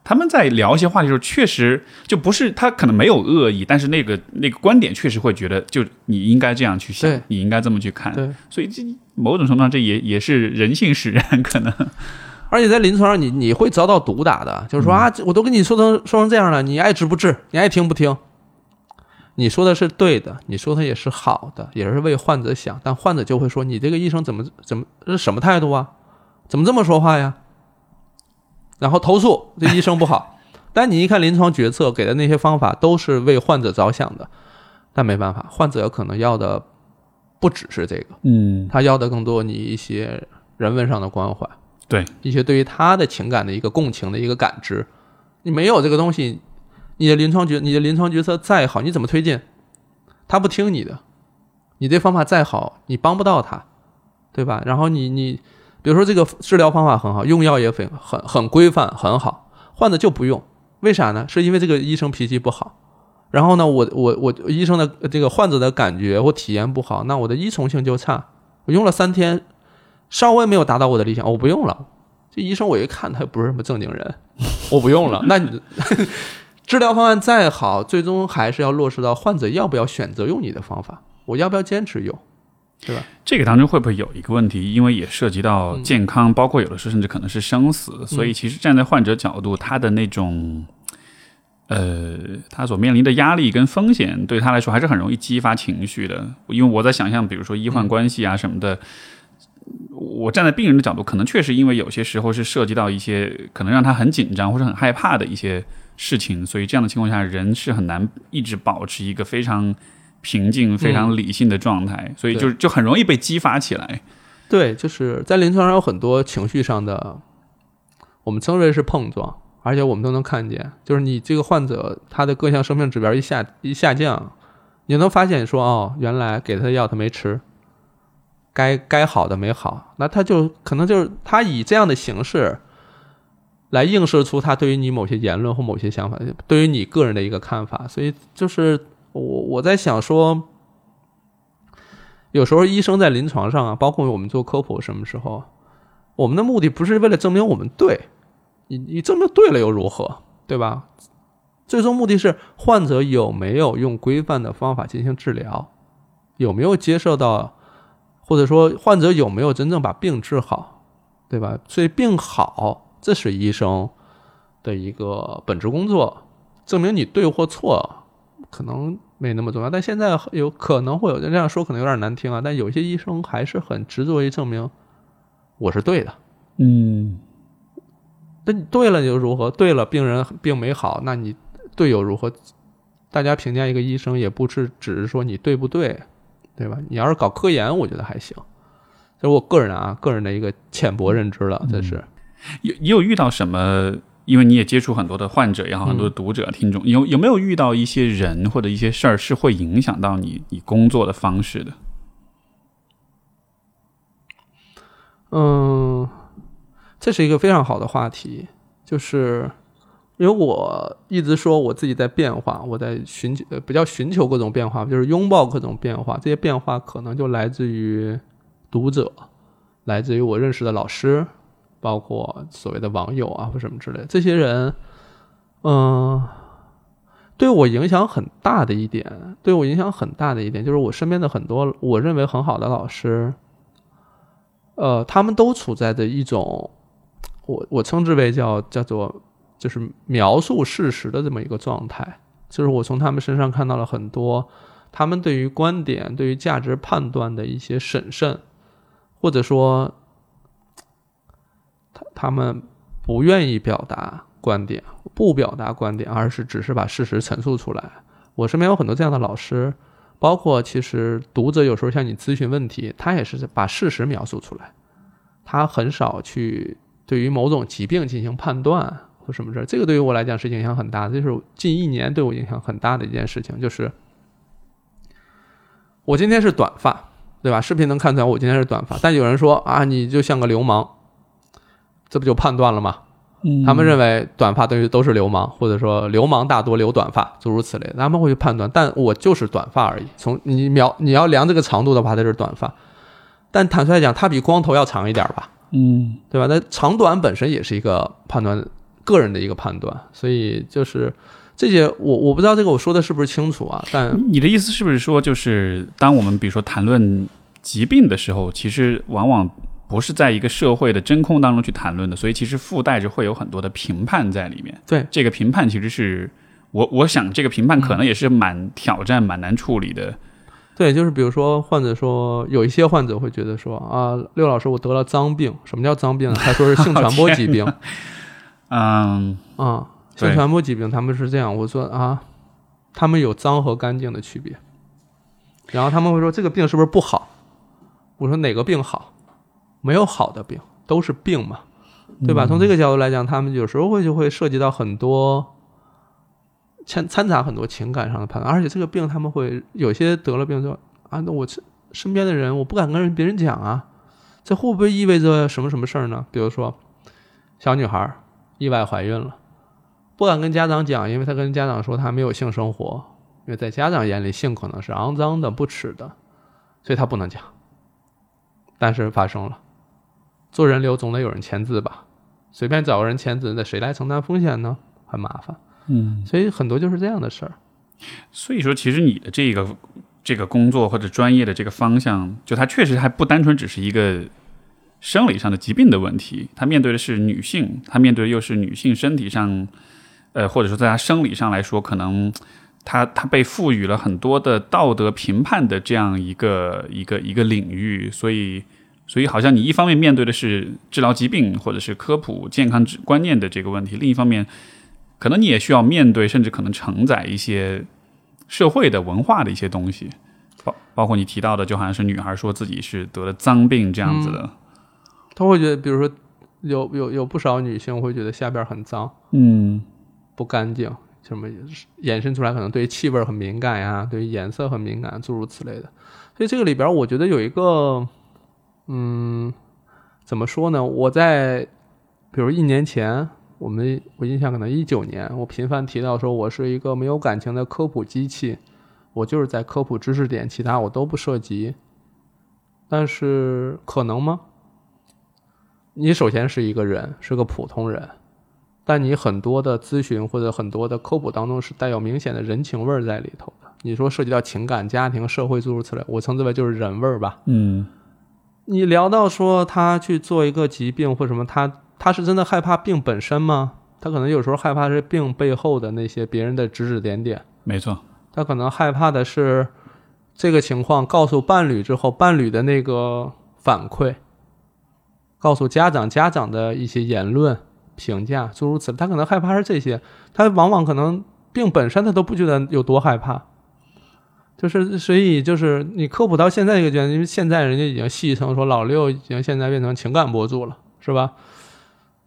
他们在聊一些话题的时候，确实就不是他可能没有恶意，但是那个那个观点确实会觉得，就你应该这样去想，你应该这么去看，对，所以这某种程度上这也也是人性使然，可能，<laughs> 而且在临床上你你会遭到毒打的，就是说啊，我都跟你说成说成这样了，你爱治不治，你爱听不听。你说的是对的，你说的也是好的，也是为患者想，但患者就会说：“你这个医生怎么怎么是什么态度啊？怎么这么说话呀？”然后投诉这医生不好。但你一看临床决策给的那些方法都是为患者着想的，但没办法，患者可能要的不只是这个，嗯，他要的更多你一些人文上的关怀，对一些对于他的情感的一个共情的一个感知，你没有这个东西。你的临床决，你的临床决策再好，你怎么推进？他不听你的，你这方法再好，你帮不到他，对吧？然后你你，比如说这个治疗方法很好，用药也很很很规范很好，患者就不用，为啥呢？是因为这个医生脾气不好。然后呢，我我我医生的这个患者的感觉或体验不好，那我的依从性就差。我用了三天，稍微没有达到我的理想，我不用了。这医生我一看，他也不是什么正经人，我不用了。那你。<laughs> 治疗方案再好，最终还是要落实到患者要不要选择用你的方法，我要不要坚持用，对吧？这个当中会不会有一个问题？因为也涉及到健康，包括有的时候甚至可能是生死，所以其实站在患者角度，他的那种，呃，他所面临的压力跟风险，对他来说还是很容易激发情绪的。因为我在想象，比如说医患关系啊什么的，我站在病人的角度，可能确实因为有些时候是涉及到一些可能让他很紧张或者很害怕的一些。事情，所以这样的情况下，人是很难一直保持一个非常平静、非常理性的状态，所以就就很容易被激发起来。对，就是在临床上有很多情绪上的，我们称之为是碰撞，而且我们都能看见，就是你这个患者他的各项生命指标一下一下降，你能发现说哦，原来给他的药他没吃，该该好的没好，那他就可能就是他以这样的形式。来映射出他对于你某些言论或某些想法，对于你个人的一个看法。所以，就是我我在想说，有时候医生在临床上啊，包括我们做科普，什么时候，我们的目的不是为了证明我们对，你你证明对了又如何，对吧？最终目的是患者有没有用规范的方法进行治疗，有没有接受到，或者说患者有没有真正把病治好，对吧？所以病好。这是医生的一个本职工作，证明你对或错可能没那么重要，但现在有可能会有人这样说，可能有点难听啊。但有些医生还是很执着于证明我是对的。嗯，那你对了又如何？对了，病人病没好，那你对又如何？大家评价一个医生也不是只是说你对不对，对吧？你要是搞科研，我觉得还行。这是我个人啊，个人的一个浅薄认知了，这是。有你有遇到什么？因为你也接触很多的患者也好，很多的读者听众，有有没有遇到一些人或者一些事儿是会影响到你你工作的方式的？嗯，这是一个非常好的话题，就是因为我一直说我自己在变化，我在寻求呃，比较寻求各种变化，就是拥抱各种变化。这些变化可能就来自于读者，来自于我认识的老师。包括所谓的网友啊或什么之类，这些人，嗯，对我影响很大的一点，对我影响很大的一点，就是我身边的很多我认为很好的老师，呃，他们都处在的一种，我我称之为叫叫做就是描述事实的这么一个状态，就是我从他们身上看到了很多他们对于观点、对于价值判断的一些审慎，或者说。他们不愿意表达观点，不表达观点，而是只是把事实陈述出来，我身边有很多这样的老师，包括其实读者有时候向你咨询问题，他也是把事实描述出来，他很少去对于某种疾病进行判断或什么事儿。这个对于我来讲是影响很大的，这是近一年对我影响很大的一件事情，就是我今天是短发，对吧？视频能看出来我今天是短发，但有人说啊，你就像个流氓，这不就判断了吗？嗯他们认为短发等于都是流氓，或者说流氓大多留短发，诸如此类，他们会去判断。但我就是短发而已。从你描你要量这个长度的话，它就是短发。但坦率来讲，它比光头要长一点吧，嗯对吧？那长短本身也是一个判断个人的一个判断，所以就是这些，我我不知道这个我说的是不是清楚啊？但你的意思是不是说，就是当我们比如说谈论疾病的时候，其实往往不是在一个社会的真空当中去谈论的，所以其实附带着会有很多的评判在里面。对这个评判，其实是我我想这个评判可能也是蛮挑战、蛮难处理的。对，就是比如说患者说，有一些患者会觉得说啊，六老师，我得了脏病。什么叫脏病呢？<laughs> 他说是性传播疾病。<laughs> 嗯，啊，对性传播疾病，他们是这样。我说啊，他们有脏和干净的区别。然后他们会说这个病是不是不好？我说哪个病好？没有好的病，都是病嘛，对吧？从这个角度来讲，他们有时候会就会涉及到很多掺掺杂很多情感上的判断，而且这个病他们会有些得了病就啊，那我身身边的人我不敢跟别人讲啊，这会不会意味着什么什么事儿呢？比如说小女孩意外怀孕了，不敢跟家长讲，因为她跟家长说她没有性生活，因为在家长眼里性可能是肮脏的、不耻的，所以她不能讲。但是发生了，做人流总得有人签字吧？随便找个人签字，那谁来承担风险呢？很麻烦。嗯，所以很多就是这样的事儿。所以说，其实你的这个这个工作或者专业的这个方向，就它确实还不单纯只是一个生理上的疾病的问题，它面对的是女性，它面对的又是女性身体上，呃，或者说在她生理上来说，可能她她被赋予了很多的道德评判的这样一个一个一个领域，所以。所以，好像你一方面面对的是治疗疾病或者是科普健康观念的这个问题，另一方面，可能你也需要面对，甚至可能承载一些社会的文化的一些东西，包包括你提到的，就好像是女孩说自己是得了脏病这样子的，他会觉得，比如说有有有不少女性会觉得下边很脏、嗯。不干净，什么延伸出来可能对气味很敏感呀，对于颜色很敏感，诸如此类的。所以这个里边，我觉得有一个，嗯，怎么说呢？我在比如一年前，我们我印象可能一九年，我频繁提到说我是一个没有感情的科普机器，我就是在科普知识点，其他我都不涉及。但是可能吗？你首先是一个人，是个普通人，但你很多的咨询或者很多的科普当中是带有明显的人情味儿在里头的。你说涉及到情感、家庭、社会诸如此类，我称之为就是人味儿吧。嗯你聊到说他去做一个疾病或什么，他他是真的害怕病本身吗？他可能有时候害怕是病背后的那些别人的指指点点，没错，他可能害怕的是这个情况告诉伴侣之后，伴侣的那个反馈，告诉家长，家长的一些言论评价，诸如此类，他可能害怕是这些，他往往可能病本身他都不觉得有多害怕。就是，所以就是你科普到现在这个阶段，因为现在人家已经戏称说老六已经现在变成情感博主了，是吧？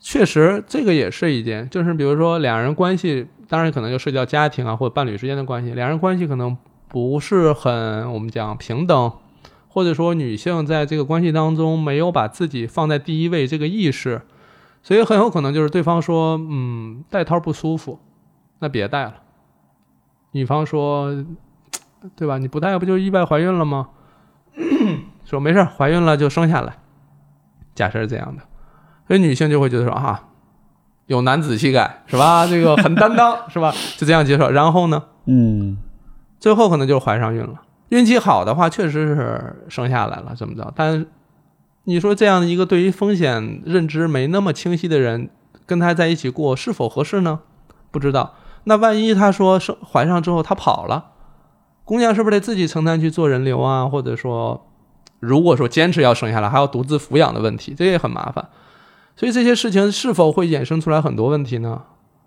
确实，这个也是一件，就是比如说两人关系，当然可能就涉及到家庭啊或者伴侣之间的关系，两人关系可能不是很我们讲平等，或者说女性在这个关系当中没有把自己放在第一位这个意识，所以很有可能就是对方说，嗯，带套不舒服，那别带了。女方说，对吧？你不带不就意外怀孕了吗？说没事，怀孕了就生下来。假设是这样的，所以女性就会觉得说啊，有男子气概是吧？这个很担当是吧？就这样接受。然后呢，嗯最后可能就是怀上孕了。运气好的话，确实是生下来了，怎么着。但你说这样一个对于风险认知没那么清晰的人，跟他在一起过是否合适呢？不知道。那万一他说生怀上之后他跑了，姑娘是不是得自己承担去做人流啊？或者说，如果说坚持要生下来，还要独自抚养的问题，这也很麻烦。所以这些事情是否会衍生出来很多问题呢？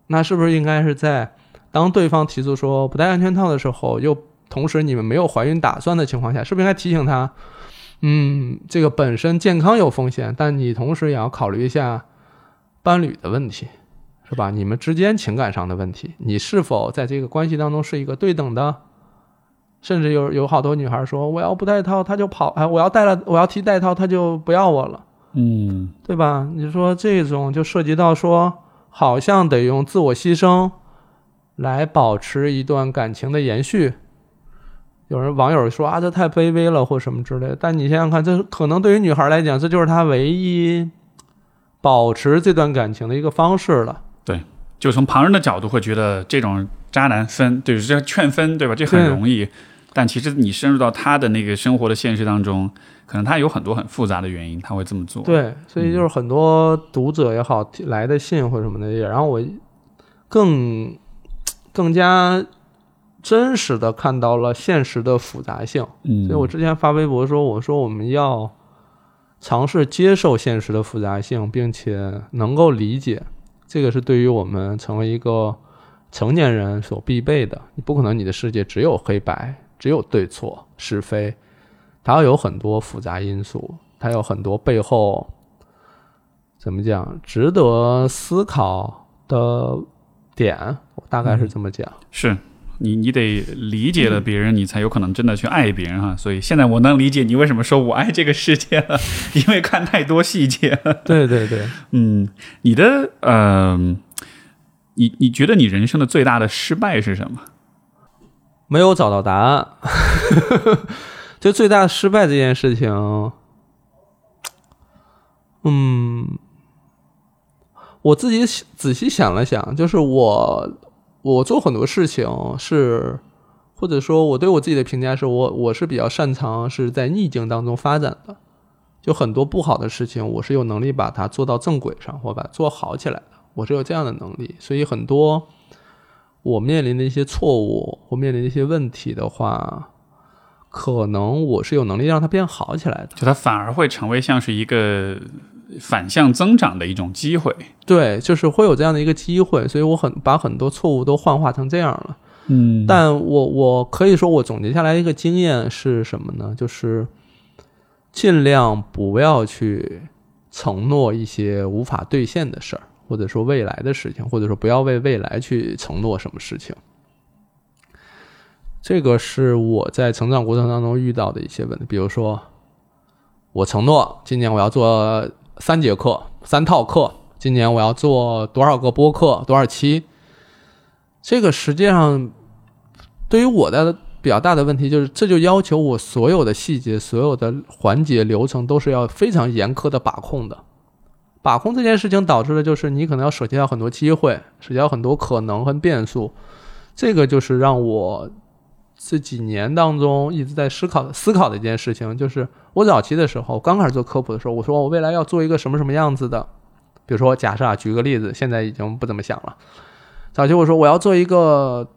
那是不是应该是在当对方提出说不戴安全套的时候，又同时你们没有怀孕打算的情况下，是不是应该提醒他？嗯，这个本身健康有风险，但你同时也要考虑一下伴侣的问题，是吧？你们之间情感上的问题，你是否在这个关系当中是一个对等的？甚至有有好多女孩说，我要不戴套他就跑，哎，我要戴了，我要提戴套他就不要我了，嗯对吧？你说这种就涉及到说，好像得用自我牺牲来保持一段感情的延续。有人网友说啊，这太卑微了，或什么之类的。但你想想看，这可能对于女孩来讲，这就是她唯一保持这段感情的一个方式了。对就从旁人的角度会觉得这种渣男分，对，这劝分，对吧？这很容易，但其实你深入到他的那个生活的现实当中，可能他有很多很复杂的原因，他会这么做。，对，所以就是很多读者也好来的信或者什么的，也让我更更加真实的看到了现实的复杂性。嗯，所以我之前发微博说，我说我们要尝试接受现实的复杂性，并且能够理解，这个是对于我们成为一个成年人所必备的。你不可能你的世界只有黑白，只有对错是非，它要有很多复杂因素，它有很多背后怎么讲值得思考的点，我大概是这么讲。是你，你得理解了别人，你才有可能真的去爱别人哈。所以现在我能理解你为什么说我爱这个世界了，<laughs> 因为看太多细节了。对对对。嗯，你的呃，你你觉得你人生的最大的失败是什么？没有找到答案。<laughs> 就最大的失败这件事情，嗯，我自己仔细想了想，就是我我做很多事情是，或者说我对我自己的评价是我我是比较擅长是在逆境当中发展的，就很多不好的事情，我是有能力把它做到正轨上，或把它做好起来的，我是有这样的能力，所以很多。我面临的一些错误或面临的一些问题的话，可能我是有能力让它变好起来的。就它反而会成为像是一个反向增长的一种机会。对，就是会有这样的一个机会，所以我很把很多错误都幻化成这样了。嗯但我我可以说，我总结下来一个经验是什么呢？就是尽量不要去承诺一些无法兑现的事儿，或者说未来的事情，或者说不要为未来去承诺什么事情。这个是我在成长过程当中遇到的一些问题，比如说，我承诺今年我要做三节课、三套课，今年我要做多少个播客、多少期。这个实际上对于我的比较大的问题就是，这就要求我所有的细节、所有的环节流程都是要非常严苛的把控的。把控这件事情导致的就是你可能要舍弃掉很多机会，舍弃掉很多可能和变数。这个就是让我这几年当中一直在思考思考的一件事情，就是我早期的时候刚开始做科普的时候，我说我未来要做一个什么什么样子的，比如说假设啊，举个例子，现在已经不怎么想了。早期我说我要做一个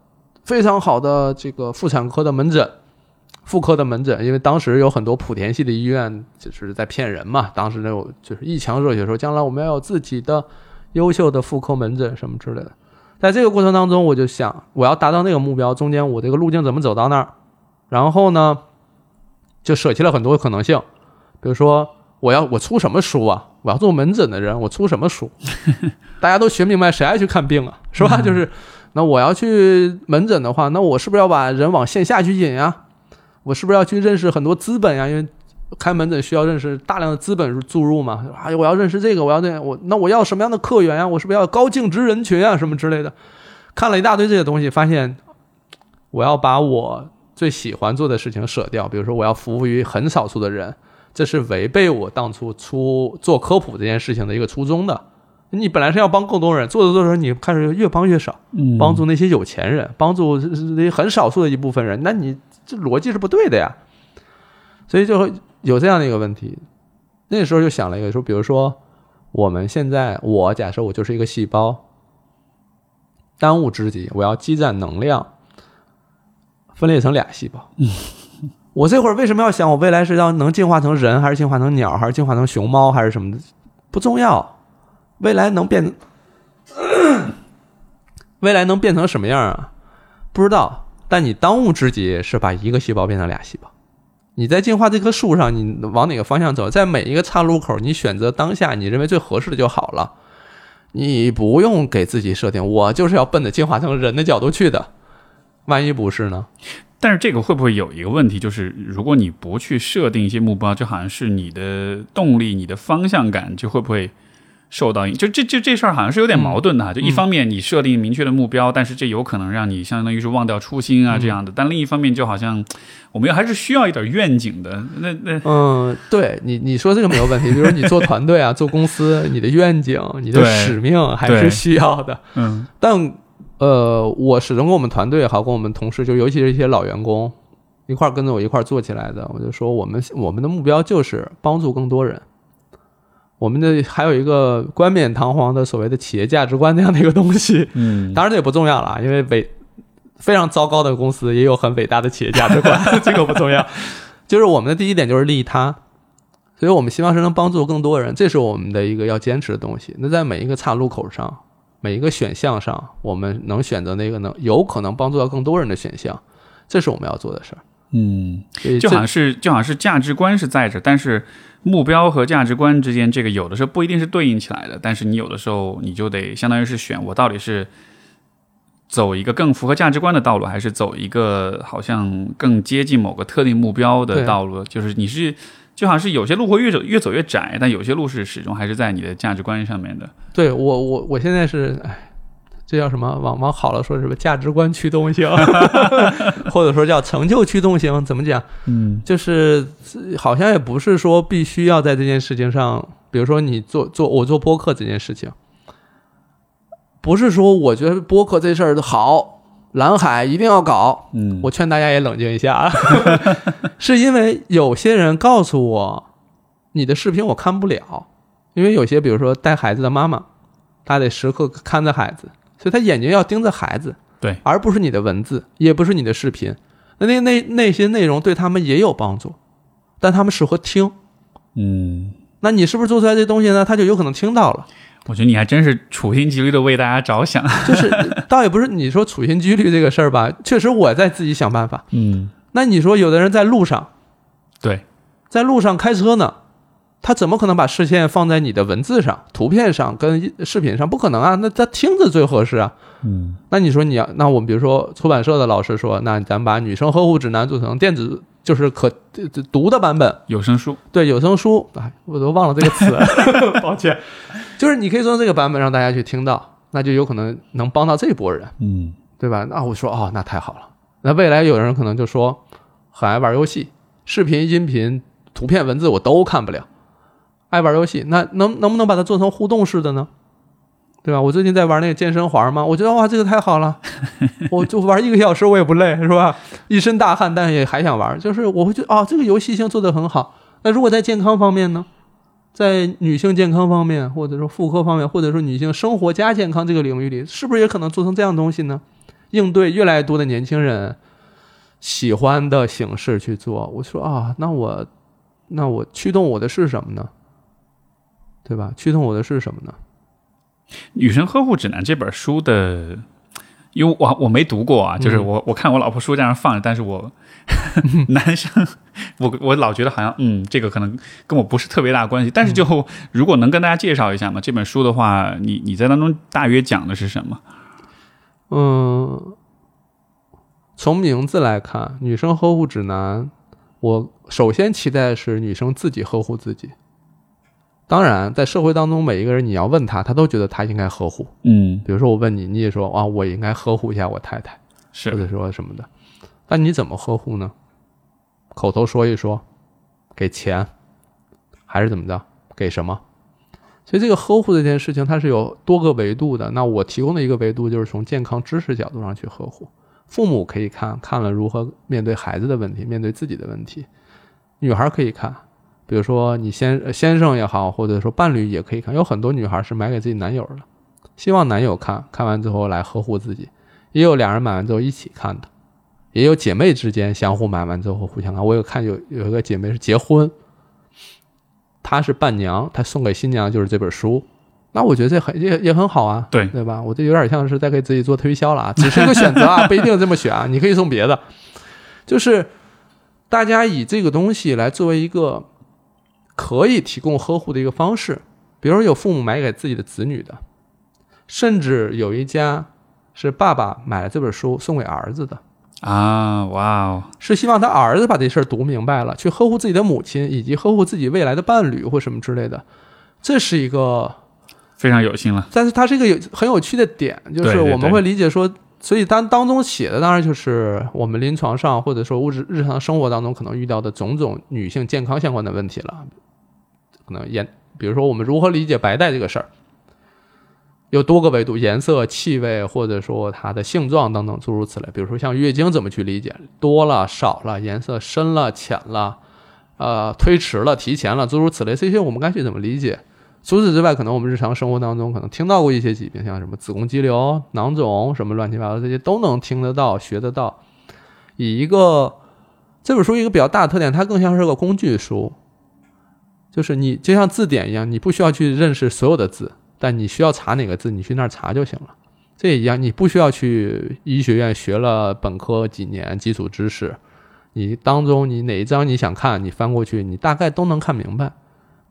非常好的这个妇产科的门诊，妇科的门诊，因为当时有很多莆田系的医院就是在骗人嘛，当时那种就是一腔热血说将来我们要有自己的优秀的妇科门诊什么之类的。在这个过程当中，我就想我要达到那个目标，中间我这个路径怎么走到那儿，然后呢，就舍弃了很多可能性，比如说我要我出什么书啊？我要做门诊的人，我出什么书？<laughs> 大家都学明白，谁爱去看病啊？是吧？<laughs> 就是，那我要去门诊的话，那我是不是要把人往线下去引呀？我是不是要去认识很多资本呀？因为开门诊需要认识大量的资本注入嘛。哎，我要认识这个，我要那我那我要什么样的客源呀？我是不是要高净值人群啊？什么之类的？看了一大堆这些东西，发现我要把我最喜欢做的事情舍掉，比如说我要服务于很少数的人。这是违背我当初出做科普这件事情的一个初衷的。你本来是要帮更多人，做着做着你开始越帮越少，嗯帮助那些有钱人，帮助那很少数的一部分人，那你这逻辑是不对的呀。所以就会有这样的一个问题。那时候就想了一个，说比如说我们现在，我假设我就是一个细胞，当务之急我要积攒能量，分裂成俩细胞。我这会儿为什么要想我未来是要能进化成人，还是进化成鸟，还是进化成熊猫，还是什么的？不重要，未来能变，<coughs> 未来能变成什么样啊？不知道。但你当务之急是把一个细胞变成俩细胞。你在进化这棵树上，你往哪个方向走？在每一个岔路口，你选择当下你认为最合适的就好了。你不用给自己设定，我就是要奔着进化成人的角度去的。万一不是呢？但是这个会不会有一个问题，就是如果你不去设定一些目标，就好像是你的动力、你的方向感就会不会？受到影，就这这这事儿好像是有点矛盾的哈。就一方面你设定明确的目标，但是这有可能让你相当于是忘掉初心啊这样的。但另一方面就好像我们还是需要一点愿景的。那那嗯，对你你说这个没有问题。比如你做团队啊，做公司，你的愿景、你的使命还是需要的。嗯，<laughs> 但呃，我始终跟我们团队也好，跟我们同事，就尤其是一些老员工一块跟着我一块做起来的，我就说我们我们的目标就是帮助更多人。我们的还有一个冠冕堂皇的所谓的企业价值观那样的一个东西，嗯，当然这也不重要了，因为伟非常糟糕的公司也有很伟大的企业价值观，<laughs> 这个不重要。就是我们的第一点就是利他，所以我们希望是能帮助更多人，这是我们的一个要坚持的东西。那在每一个岔路口上，每一个选项上，我们能选择那个能有可能帮助到更多人的选项，这是我们要做的事儿。嗯，就好像是就好像是价值观是在这，但是。目标和价值观之间，这个有的时候不一定是对应起来的，但是你有的时候你就得相当于是选，我到底是走一个更符合价值观的道路，还是走一个好像更接近某个特定目标的道路？就是你是就好像是有些路会越走越走越窄，但有些路是始终还是在你的价值观上面的。对我，我我现在是哎。这叫什么？往往好了说什么价值观驱动型，<laughs> 或者说叫成就驱动型？怎么讲？嗯，就是好像也不是说必须要在这件事情上，比如说你做做我做播客这件事情，不是说我觉得播客这事儿好，蓝海一定要搞。嗯，我劝大家也冷静一下，<laughs> <laughs> 是因为有些人告诉我，你的视频我看不了，因为有些比如说带孩子的妈妈，她得时刻看着孩子。所以他眼睛要盯着孩子，对，而不是你的文字，也不是你的视频。那那那那些内容对他们也有帮助，但他们适合听。嗯，那你是不是做出来这东西呢？他就有可能听到了。我觉得你还真是处心积虑的为大家着想。就是，<laughs> 倒也不是你说处心积虑这个事儿吧，确实我在自己想办法。嗯，那你说有的人在路上，对，在路上开车呢。他怎么可能把视线放在你的文字上、图片上跟视频上？不可能啊！那他听着最合适啊。嗯，那你说你要，那我们比如说出版社的老师说，那咱把《女生呵护指南》做成电子，就是可读的版本，有声书。对，有声书。哎，我都忘了这个词，<laughs> 抱歉。就是你可以做成这个版本，让大家去听到，那就有可能能帮到这波人，嗯，对吧？那我说哦，那太好了。那未来有人可能就说，很爱玩游戏，视频、音频、图片、文字我都看不了。爱玩游戏，那能能不能把它做成互动式的呢？对吧？我最近在玩那个健身环嘛，我觉得哇，这个太好了，<laughs> 我就玩一个小时我也不累，是吧？一身大汗，但也还想玩。就是我会觉得啊，这个游戏性做得很好。那如果在健康方面呢？在女性健康方面，或者说妇科方面，或者说女性生活加健康这个领域里，是不是也可能做成这样东西呢？应对越来越多的年轻人喜欢的形式去做。我说啊，那我那我驱动我的是什么呢？对吧？驱动我的是什么呢？《女生呵护指南》这本书的，因为我我没读过啊，就是我我看我老婆书架上放着，但是我 <laughs> 男生，我我老觉得好像嗯，这个可能跟我不是特别大关系。但是就如果能跟大家介绍一下嘛，这本书的话，你你在当中大约讲的是什么？嗯，从名字来看，《女生呵护指南》，我首先期待的是女生自己呵护自己。当然，在社会当中，每一个人你要问他，他都觉得他应该呵护。嗯，比如说我问你，你也说啊，我应该呵护一下我太太，是或者说什么的。那你怎么呵护呢？口头说一说，给钱，还是怎么着？给什么？所以这个呵护这件事情，它是有多个维度的。那我提供的一个维度就是从健康知识角度上去呵护。父母可以看看了如何面对孩子的问题，面对自己的问题。女孩可以看。比如说，你先先生也好，或者说伴侣也可以看，有很多女孩是买给自己男友的，希望男友看看完之后来呵护自己；也有两人买完之后一起看的，也有姐妹之间相互买完之后互相看。我有看有有一个姐妹是结婚，她是伴娘，她送给新娘就是这本书，那我觉得这很也也很好啊，对对吧？我这有点像是在给自己做推销了啊，只是一个选择啊，<laughs> 不一定这么选啊，你可以送别的。就是大家以这个东西来作为一个可以提供呵护的一个方式，比如有父母买给自己的子女的，甚至有一家是爸爸买了这本书送给儿子的，啊，哇哦，是希望他儿子把这事儿读明白了，去呵护自己的母亲，以及呵护自己未来的伴侣或什么之类的。这是一个，非常有心了。但是它是一个有很有趣的点，就是我们会理解说，所以当当中写的当然就是我们临床上或者说物质日常生活当中可能遇到的种种女性健康相关的问题了，可能颜，比如说我们如何理解白带这个事儿。有多个维度，颜色、气味，或者说它的性状等等，诸如此类。比如说像月经怎么去理解，多了、少了，颜色深了、浅了，呃，推迟了、提前了，诸如此类，这些我们该去怎么理解？除此之外，可能我们日常生活当中可能听到过一些疾病，像什么子宫肌瘤、囊肿，什么乱七八糟这些都能听得到、学得到。以一个这本书一个比较大的特点，它更像是个工具书，就是你就像字典一样，你不需要去认识所有的字，但你需要查哪个字，你去那儿查就行了。这也一样，你不需要去医学院学了本科几年基础知识，你当中你哪一章你想看，你翻过去，你大概都能看明白。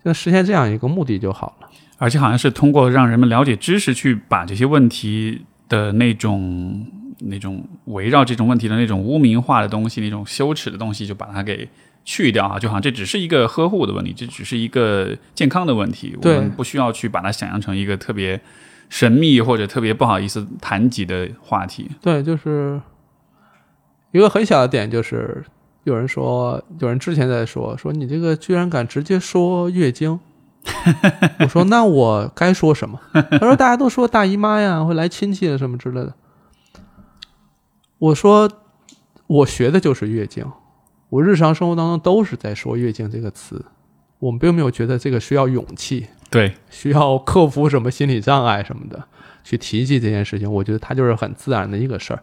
就实现这样一个目的就好了。而且好像是通过让人们了解知识，去把这些问题的那种、那种围绕这种问题的那种污名化的东西、那种羞耻的东西，就把它给去掉啊！就好像这只是一个呵护的问题，这只是一个健康的问题，我们不需要去把它想象成一个特别神秘或者特别不好意思谈及的话题。对，就是一个很小的点，就是有人说，有人之前在说，说你这个居然敢直接说月经，<laughs> 我说那我该说什么？他说大家都说大姨妈呀，会来亲戚啊什么之类的。我说我学的就是月经，我日常生活当中都是在说月经这个词，我们并没有觉得这个需要勇气，对，需要克服什么心理障碍什么的去提及这件事情，我觉得它就是很自然的一个事儿。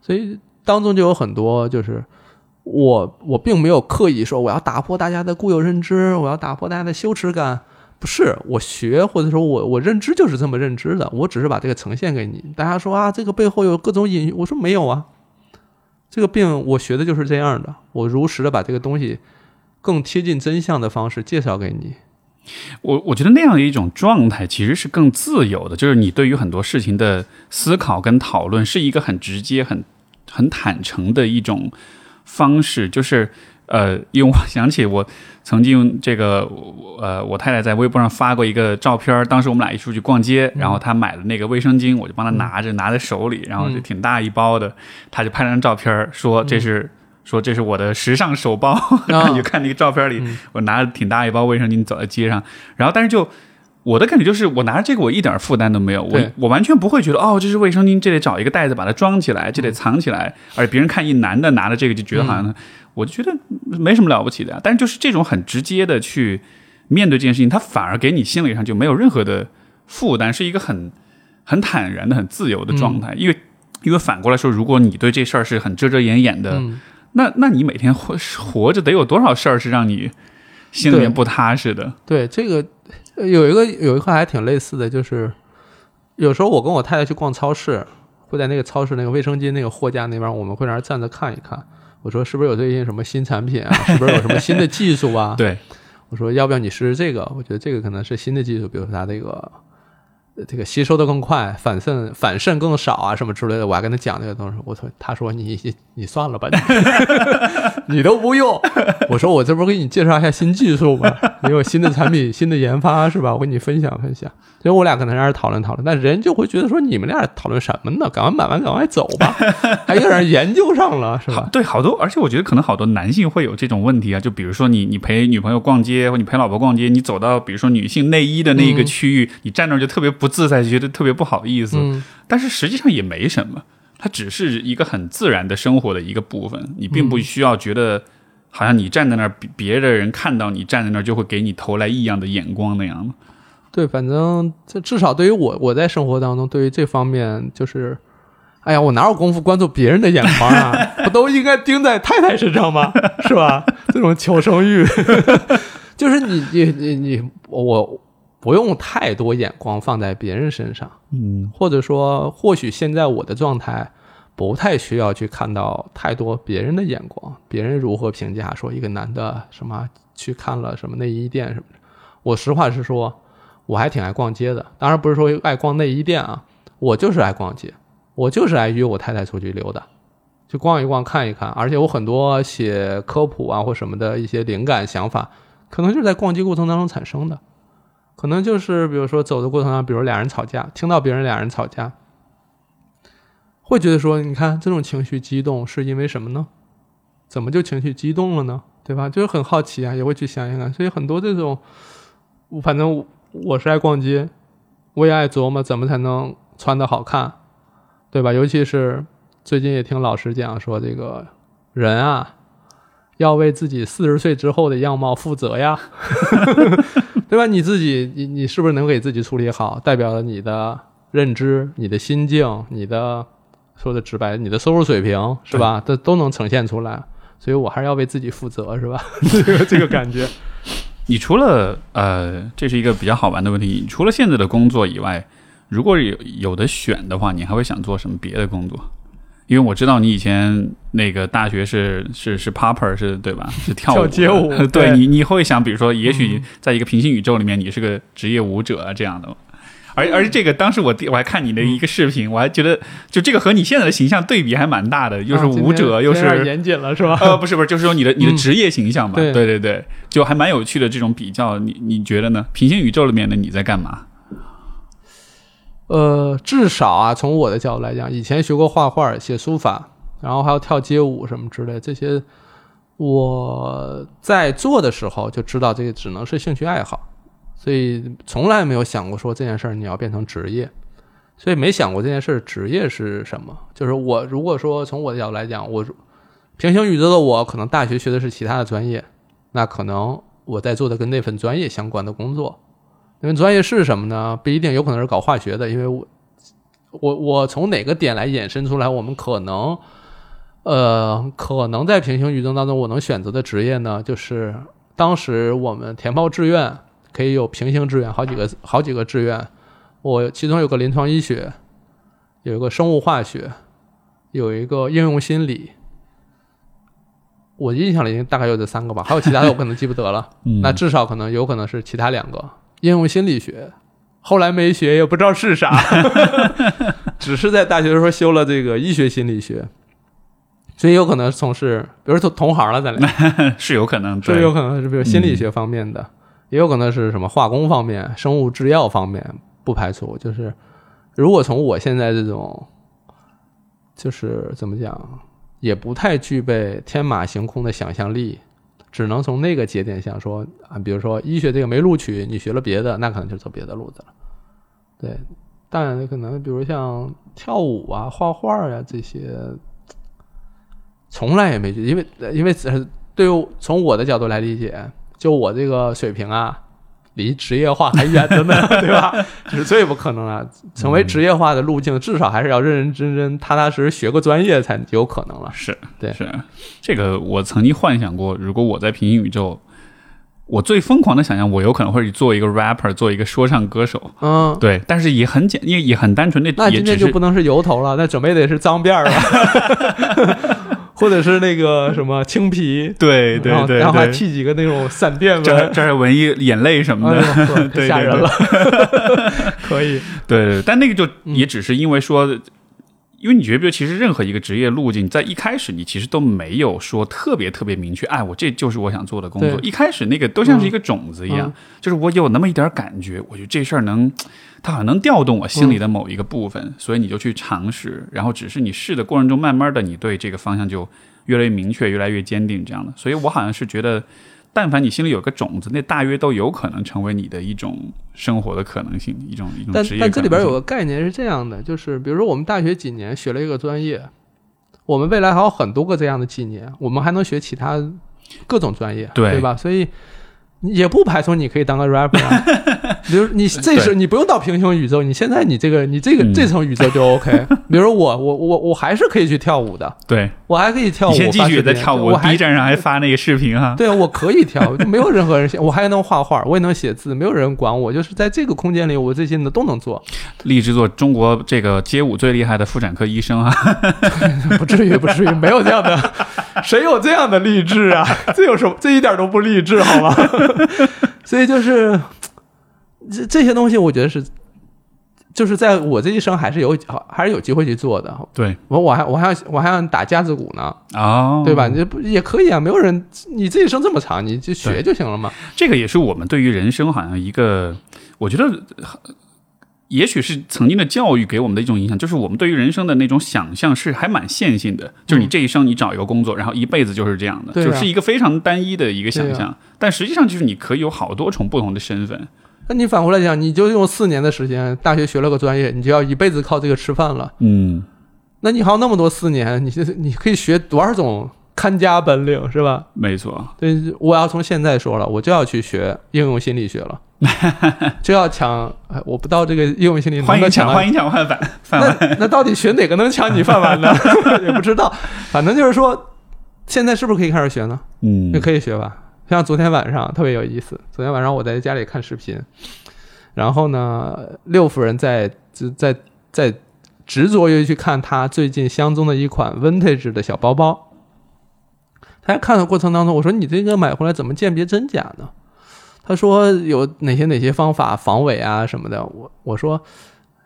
所以当中就有很多就是我我并没有刻意说我要打破大家的固有认知，我要打破大家的羞耻感，不是我学或者说我我认知就是这么认知的，我只是把这个呈现给你。大家说啊，这个背后有各种隐，我说没有啊，这个病我学的就是这样的，我如实的把这个东西更贴近真相的方式介绍给你。我我觉得那样的一种状态其实是更自由的，就是你对于很多事情的思考跟讨论是一个很直接、很很坦诚的一种方式。就是呃，因为我想起我曾经这个呃，我太太在微博上发过一个照片儿，当时我们俩一起出去逛街，然后她买了那个卫生巾，我就帮她拿着，拿在手里，然后就挺大一包的，她就拍了张照片儿，说这是。说这是我的时尚手包，然后你就看那个照片里，我拿着挺大一包卫生巾走在街上，然后但是就我的感觉就是，我拿着这个我一点负担都没有，我我完全不会觉得哦，这是卫生巾，这得找一个袋子把它装起来，这得藏起来，而别人看一男的拿着这个就觉得好像，我就觉得没什么了不起的呀。但是就是这种很直接的去面对这件事情，它反而给你心理上就没有任何的负担，是一个很很坦然的、很自由的状态。因为因为反过来说，如果你对这事儿是很遮遮掩掩的，嗯。那那你每天活活着得有多少事儿是让你心里面不踏实的？对，这个呃有一个有一块还挺类似的，就是有时候我跟我太太去逛超市，会在那个超市那个卫生巾那个货架那边，我们会在那儿站着看一看。我说是不是有最近什么新产品啊？是不是有什么新的技术啊？<laughs> 对，我说要不要你试试这个？我觉得这个可能是新的技术，比如说它这个呃这个吸收的更快，反渗反渗更少啊，什么之类的。我还跟他讲这个东西，我说他说你 <laughs> 你你算了吧，你 <laughs> 你都不用。我说我这不是给你介绍一下新技术吗？也有新的产品、新的研发是吧？我跟你分享分享。所以我俩可能在那讨论讨论，但人就会觉得说你们俩讨论什么呢？赶快买完赶快走吧，<laughs> 还有点研究上了是吧？对，好多，而且我觉得可能好多男性会有这种问题啊，就比如说你你陪女朋友逛街，或你陪老婆逛街，你走到比如说女性内衣的那一个嗯区域，你站那儿就特别不自在，觉得特别不好意思。嗯，但是实际上也没什么，它只是一个很自然的生活的一个部分，你并不需要觉得好像你站在那儿，别别的人看到你站在那儿就会给你投来异样的眼光那样。对，反正这至少对于我，我在生活当中对于这方面就是，哎呀，我哪有功夫关注别人的眼光啊？<laughs> 不都应该盯在太太身上吗？是吧？这种求生欲，<laughs> 就是你你你你我不用太多眼光放在别人身上，嗯或者说，或许现在我的状态不太需要去看到太多别人的眼光，别人如何评价说一个男的什么去看了什么内衣店什么的。我实话实说，我还挺爱逛街的，当然不是说爱逛内衣店啊，我就是爱逛街，我就是爱约我太太出去溜达。去逛一逛，看一看，而且我很多写科普啊或什么的一些灵感想法，可能就是在逛街过程当中产生的。可能就是比如说走的过程当中，比如俩人吵架，听到别人俩人吵架，会觉得说，你看这种情绪激动是因为什么呢？怎么就情绪激动了呢？对吧？就是很好奇啊，也会去想一想。所以很多这种，反正我我是爱逛街，我也爱琢磨怎么才能穿的好看，对吧？尤其是最近也听老师讲说，这个人啊，要为自己四十岁之后的样貌负责呀。<laughs> 对吧？你自己，你你是不是能给自己处理好？代表了你的认知、你的心境、你的说的直白，你的收入水平是吧？这都能呈现出来。所以我还是要为自己负责，是吧？这 <laughs> 个这个感觉。你除了呃，这是一个比较好玩的问题。你除了现在的工作以外，如果有有的选的话，你还会想做什么别的工作？因为我知道你以前那个大学是是是 popper 是对吧？<laughs> 是跳跳街舞 <laughs> 对对你你会想，比如说，也许在一个平行宇宙里面，你是个职业舞者啊这样的。而而且这个当时我我还看你的一个视频，我还觉得就这个和你现在的形象对比还蛮大的，又是舞者，又是严谨了，是吧？呃不是不是，就是说你的你的嗯职业形象嘛，对对对对，就还蛮有趣的这种比较。你你觉得呢？平行宇宙里面的你在干嘛？呃，至少啊，从我的角度来讲，以前学过画画、写书法，然后还有跳街舞什么之类，这些我在做的时候就知道这个只能是兴趣爱好，所以从来没有想过说这件事儿你要变成职业，所以没想过这件事职业是什么。就是我如果说从我的角度来讲，我平行宇宙的我可能大学学的是其他的专业，那可能我在做的跟那份专业相关的工作。那份专业是什么呢？不一定，有可能是搞化学的，因为我我我从哪个点来衍生出来，我们可能呃可能在平行宇宙当中我能选择的职业呢，就是当时我们填报志愿可以有平行志愿，好几个好几个志愿，我其中有个临床医学，有一个生物化学，有一个应用心理。我印象里大概有这三个吧，还有其他的我可能记不得了。<laughs> 嗯那至少可能有可能是其他两个应用心理学，后来没学也不知道是啥，<laughs> 只是在大学的时候修了这个医学心理学，所以有可能从事，比如说同行了，咱俩。<laughs> 是有可能，这对有可能是比如心理学方面的，也有可能是什么化工方面、生物制药方面，不排除。就是如果从我现在这种，就是怎么讲，也不太具备天马行空的想象力，只能从那个节点想说啊，比如说医学这个没录取，你学了别的，那可能就走别的路子了。对，但可能比如像跳舞啊、画画呀、这些，从来也没去，因为因为对于从我的角度来理解，就我这个水平啊，离职业化还远着呢，<laughs> 对吧？这是最不可能啊！成为职业化的路径，至少还是要认认真真、踏踏实实学个专业才有可能了。是，对是这个。我曾经幻想过，如果我在平行宇宙，我最疯狂的想象，我有可能会做一个 rapper，做一个说唱歌手。嗯，对，但是也很简，也也很单纯，那那今天就不能是油头了，那准备得是脏辫儿了，<laughs> 或者是那个什么青皮，对对对然后还，剃几个那种闪电这纹，这儿纹一眼泪什么哎的。<laughs> 吓人了，<laughs> 可以，对对，但那个就嗯。也只是因为说，因为你觉不觉得，其实任何一个职业路径，在一开始你其实都没有说特别特别明确，哎，我这就是我想做的工作。一开始那个都像是一个种子一样，嗯就是我有那么一点感觉，我觉得这事儿能，它好像能调动我心里的某一个部分，所以你就去尝试，然后只是你试的过程中，慢慢的你对这个方向就越来越明确，越来越坚定这样的。所以我好像是觉得。但凡你心里有个种子，那大约都有可能成为你的一种生活的可能性，一种一种但职业但这里边有个概念是这样的，就是比如说我们大学几年学了一个专业，我们未来还有很多个这样的几年，我们还能学其他各种专业，对。对吧？所以也不排除你可以当个 rapper，啊 <laughs> 比如你这是你不用到平行宇宙，你现在你这个你这个嗯这层宇宙就 <laughs> OK。比如我我我我还是可以去跳舞的，对，我还可以跳舞，你先继续在跳舞我还，B 站上还发那个视频哈。对，我可以跳，就 <laughs> 没有任何人嫌，我还能画画，我也能写字，没有人管我，就是在这个空间里，我这些的都能做，立志做中国这个街舞最厉害的妇产科医生啊！<laughs> 不至于，不至于，没有这样的，谁有这样的励志啊？这有什么？这一点都不励志，好吗？所以就是这这些东西，我觉得是，就是在我这一生还是有还是有机会去做的。对，我我还我还要我还要打架子鼓呢，哦，对吧？你这不也可以啊？没有人，你这一生这么长，你就学就行了嘛。这个也是我们对于人生好像一个，我觉得。呃也许是曾经的教育给我们的一种影响，就是我们对于人生的那种想象是还蛮线性的，就是你这一生你找一个工作，然后一辈子就是这样的，啊就是一个非常单一的一个想对象。但实际上就是你可以有好多重不同的身份。那你反过来讲，你就用四年的时间，大学学了个专业，你就要一辈子靠这个吃饭了。嗯，那你还有那么多四年，你这你可以学多少种看家本领，是吧？没错，对，我要从现在说了，我就要去学应用心理学了，<laughs> 就要抢。哎我不知道这个应用心理能不欢迎抢，欢迎抢饭碗饭碗。那那到底学哪个能抢你饭碗呢？<laughs> 也不知道，反正就是说，现在是不是可以开始学呢？嗯也可以学吧。像昨天晚上特别有意思，昨天晚上我在家里看视频，然后呢，六夫人在在在执着于去看她最近相中的一款 vintage 的小包包。她在看的过程当中，我说你这个买回来怎么鉴别真假呢？她说有哪些哪些方法防伪啊什么的。我我说。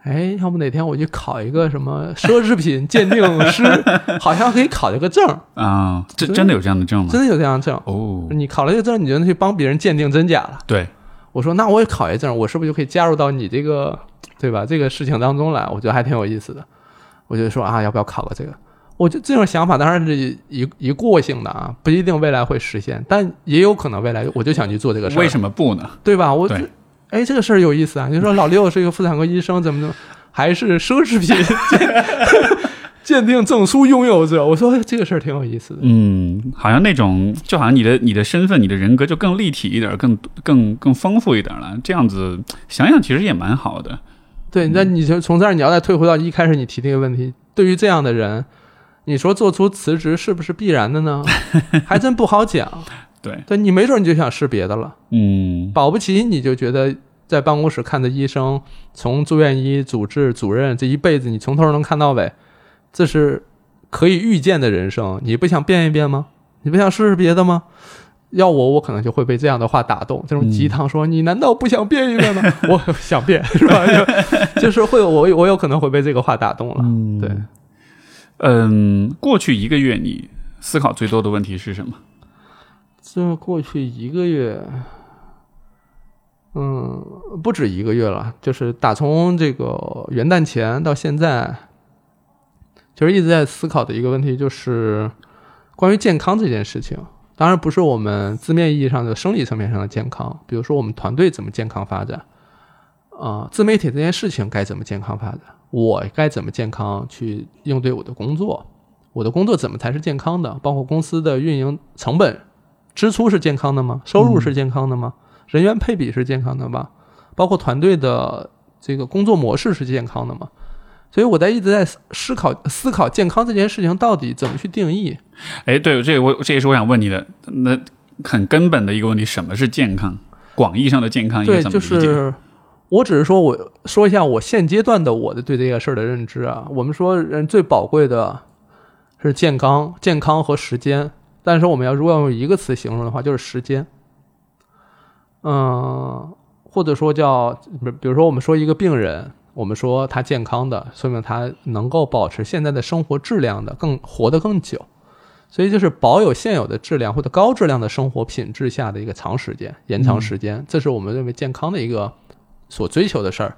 哎，要不哪天我去考一个什么奢侈品鉴定师，<laughs> 好像可以考一个证儿，啊，这真的有这样的证吗？真的有这样的证。哦，你考了这个证，你就能去帮别人鉴定真假了。对，我说，那我也考一证，我是不是就可以加入到你这个，对吧？这个事情当中来？我觉得还挺有意思的。我就说啊，要不要考个这个？我就这种想法当然是一一过性的啊，不一定未来会实现，但也有可能未来我就想去做这个事儿，为什么不呢？对吧？我哎，这个事儿有意思啊！你说老六是一个妇产科医生，怎么怎么，还是奢侈品鉴 <laughs> 鉴定证书拥有者？我说哎这个事儿挺有意思的。嗯，好像那种，就好像你的你的身份、你的人格就更立体一点，更更更丰富一点了。这样子想想，其实也蛮好的。对，那你就从这儿你要再退回到一开始你提那个问题，对于这样的人，你说做出辞职是不是必然的呢？还真不好讲。对，对你没准你就想试别的了，嗯，保不齐你就觉得在办公室看的医生，从住院医、主治、主任这一辈子你从头能看到尾，这是可以预见的人生，你不想变一变吗？你不想试试别的吗？要我，我可能就会被这样的话打动。这种鸡汤说、你难道不想变一变吗？<laughs> 我想变，是吧？就 <laughs> 就是会有我我有可能会被这个话打动了。嗯对，嗯，过去一个月你思考最多的问题是什么？这过去一个月，嗯，不止一个月了，就是打从这个元旦前到现在，其实一直在思考的一个问题，就是关于健康这件事情。当然不是我们字面意义上的生理层面上的健康，比如说我们团队怎么健康发展，啊、自媒体这件事情该怎么健康发展，我该怎么健康去应对我的工作，我的工作怎么才是健康的，包括公司的运营成本支出是健康的吗？收入是健康的吗？人员配比是健康的吗？包括团队的这个工作模式是健康的吗？所以我在一直在思考思考健康这件事情到底怎么去定义。哎，对，这我这也是我想问你的，那很根本的一个问题，什么是健康？广义上的健康应该对，就怎么理解？是我只是说我说一下我现阶段的我的对这个事儿的认知啊。我们说人最宝贵的是健康、健康和时间，但是我们要如果要用一个词形容的话，就是时间。嗯，或者说叫，比比如说我们说一个病人，我们说他健康的，说明他能够保持现在的生活质量的，更活得更久。所以就是保有现有的质量或者高质量的生活品质下的一个长时间、延长时间，这是我们认为健康的一个所追求的事儿。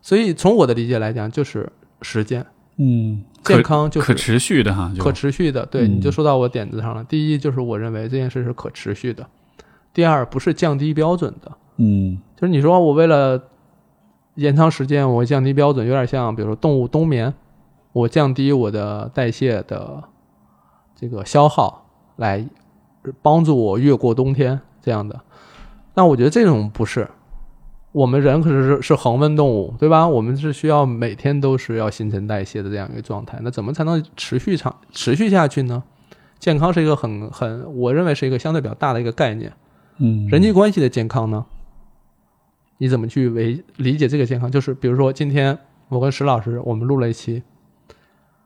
所以从我的理解来讲，就是时间嗯，健康就是可持续的哈，就可持续的。对，嗯你就说到我点子上了。第一就是我认为这件事是可持续的；第二不是降低标准的。嗯就是你说我为了延长时间，我降低标准，有点像比如说动物冬眠，我降低我的代谢的这个消耗，来帮助我越过冬天这样的。那我觉得这种不是，我们人可是是恒温动物，对吧？我们是需要每天都是要新陈代谢的这样一个状态。那怎么才能持续长持续下去呢？健康是一个很很，我认为是一个相对比较大的一个概念。嗯人际关系的健康呢？你怎么去为理解这个健康？就是比如说，今天我跟石老师我们录了一期，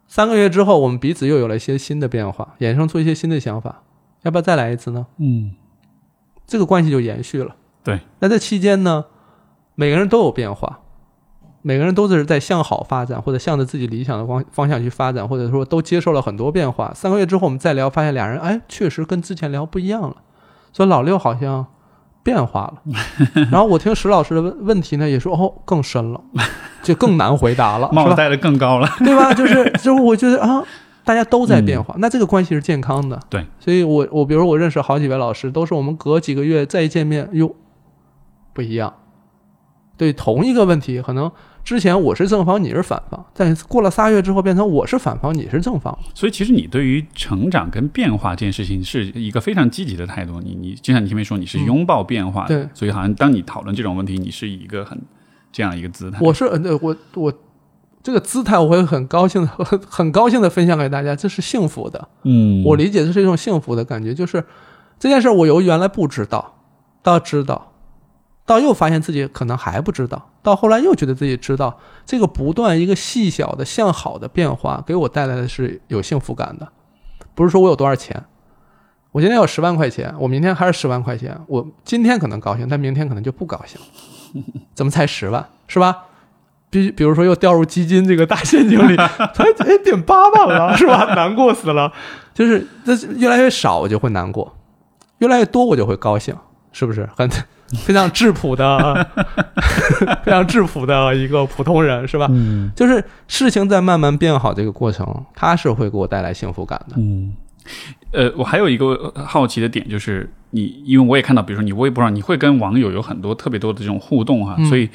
三个月之后，我们彼此又有了一些新的变化，衍生出一些新的想法，要不要再来一次呢？嗯这个关系就延续了。对，那这期间呢，每个人都有变化，每个人都是在向好发展，或者向着自己理想的方方向去发展，或者说都接受了很多变化。三个月之后我们再聊，发现俩人哎，确实跟之前聊不一样了。所以老六好像变化了。<laughs> 然后我听石老师的问问题呢，也说哦更深了，就更难回答了？<laughs> 帽子戴的更高了。对吧？就是 <laughs> 就是，我觉得啊，大家都在变化，那这个关系是健康的。对，所以我我比如我认识好几位老师，都是我们隔几个月再一见面，哟，不一样。对同一个问题，可能之前我是正方，你是反方，但是过了仨月之后，变成我是反方，你是正方。所以其实你对于成长跟变化这件事情是一个非常积极的态度。你你就像你前面说，你是拥抱变化的，对所以好像当你讨论这种问题，你是一个很这样一个姿态。我是呃，我我这个姿态，我会很高兴的，很 <laughs> 很高兴的分享给大家，这是幸福的。嗯，我理解这是一种幸福的感觉，就是这件事儿我由原来不知道到知道，到又发现自己可能还不知道，到后来又觉得自己知道，这个不断一个细小的向好的变化，给我带来的是有幸福感的。不是说我有多少钱，我今天有十万块钱，我明天还是十万块钱，我今天可能高兴，但明天可能就不高兴。怎么才十万，是吧？比比如说又掉入基金这个大陷阱里，<laughs> 才哎点八万了，是吧？难过死了。就是这越来越少，我就会难过；越来越多，我就会高兴，是不是？很非常质朴的，<laughs> 非常质朴的一个普通人，是吧？嗯就是事情在慢慢变好这个过程，它是会给我带来幸福感的。嗯。呃，我还有一个好奇的点，就是你，因为我也看到，比如说你微博上，你会跟网友有很多特别多的这种互动哈，嗯所以，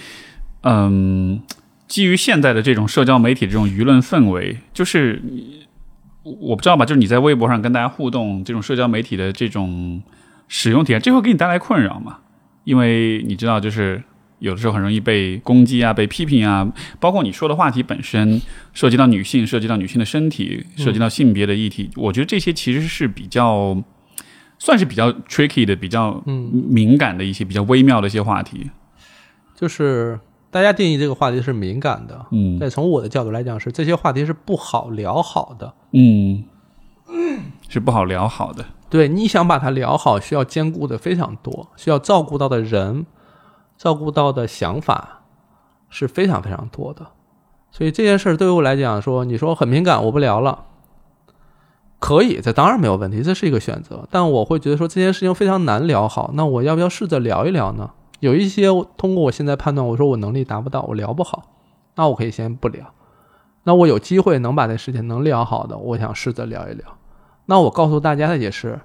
嗯，基于现在的这种社交媒体这种舆论氛围，就是你我我不知道吧，就是你在微博上跟大家互动，这种社交媒体的这种使用体验，这会给你带来困扰吗？因为你知道，就是有的时候很容易被攻击啊，被批评啊，包括你说的话题本身涉及到女性，涉及到女性的身体，涉及到性别的议题，我觉得这些其实是比较算是比较 tricky 的、比较嗯，敏感的一些、比较微妙的一些话题。就是大家定义这个话题是敏感的，嗯但从我的角度来讲是这些话题是不好聊好的。嗯，是不好聊好的。对，你想把它聊好，需要兼顾的非常多，需要照顾到的人，照顾到的想法是非常非常多的。所以这件事儿对于我来讲说，你说很敏感，我不聊了，可以，这当然没有问题，这是一个选择。但我会觉得说这件事情非常难聊好，那我要不要试着聊一聊呢？有一些通过我现在判断，我说我能力达不到，我聊不好，那我可以先不聊。那我有机会能把这事情能聊好的，我想试着聊一聊。那我告诉大家的也是，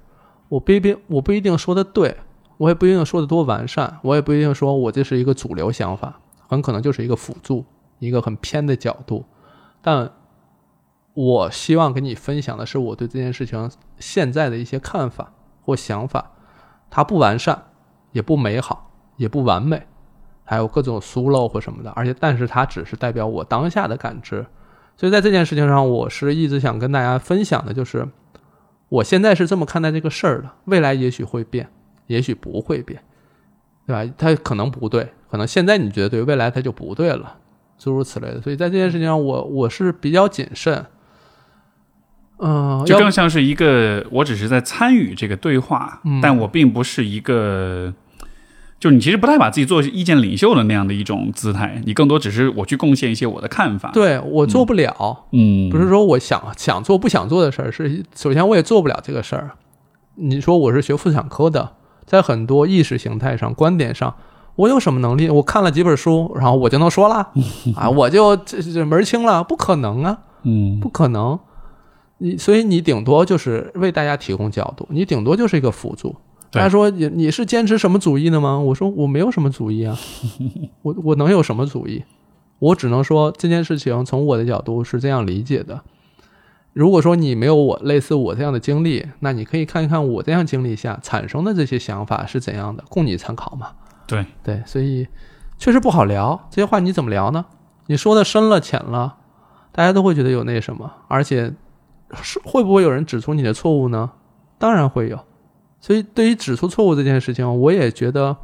我不一定我不一定说的对，我也不一定说的多完善，我也不一定说我这是一个主流想法，很可能就是一个辅助，一个很偏的角度。但我希望跟你分享的是我对这件事情现在的一些看法或想法，它不完善，也不美好，也不完美，还有各种疏漏或什么的，而且但是它只是代表我当下的感知。所以在这件事情上，我是一直想跟大家分享的，就是我现在是这么看待这个事儿的，未来也许会变，也许不会变，对吧？它可能不对，可能现在你觉得对，未来它就不对了，诸如此类的。所以在这件事情上，我我是比较谨慎，嗯、要就更像是一个，我只是在参与这个对话，嗯但我并不是一个，就你其实不太把自己做意见领袖的那样的一种姿态，你更多只是我去贡献一些我的看法。，对我做不了，嗯，不是说我想想做不想做的事儿，是首先我也做不了这个事儿。你说我是学妇产科的，在很多意识形态上、观点上，我有什么能力？我看了几本书，然后我就能说了 <laughs> 啊，我就这这门清了？不可能啊，嗯不可能。你所以你顶多就是为大家提供角度，你顶多就是一个辅助。对大家说你你是坚持什么主义的吗？我说我没有什么主义啊，<laughs> 我我能有什么主义？我只能说这件事情从我的角度是这样理解的。如果说你没有我类似我这样的经历，那你可以看一看我这样经历下产生的这些想法是怎样的，供你参考嘛。对，对，所以确实不好聊。这些话你怎么聊呢？你说的深了浅了，大家都会觉得有那什么，而且是会不会有人指出你的错误呢？当然会有。所以对于指出错误这件事情，我也觉得，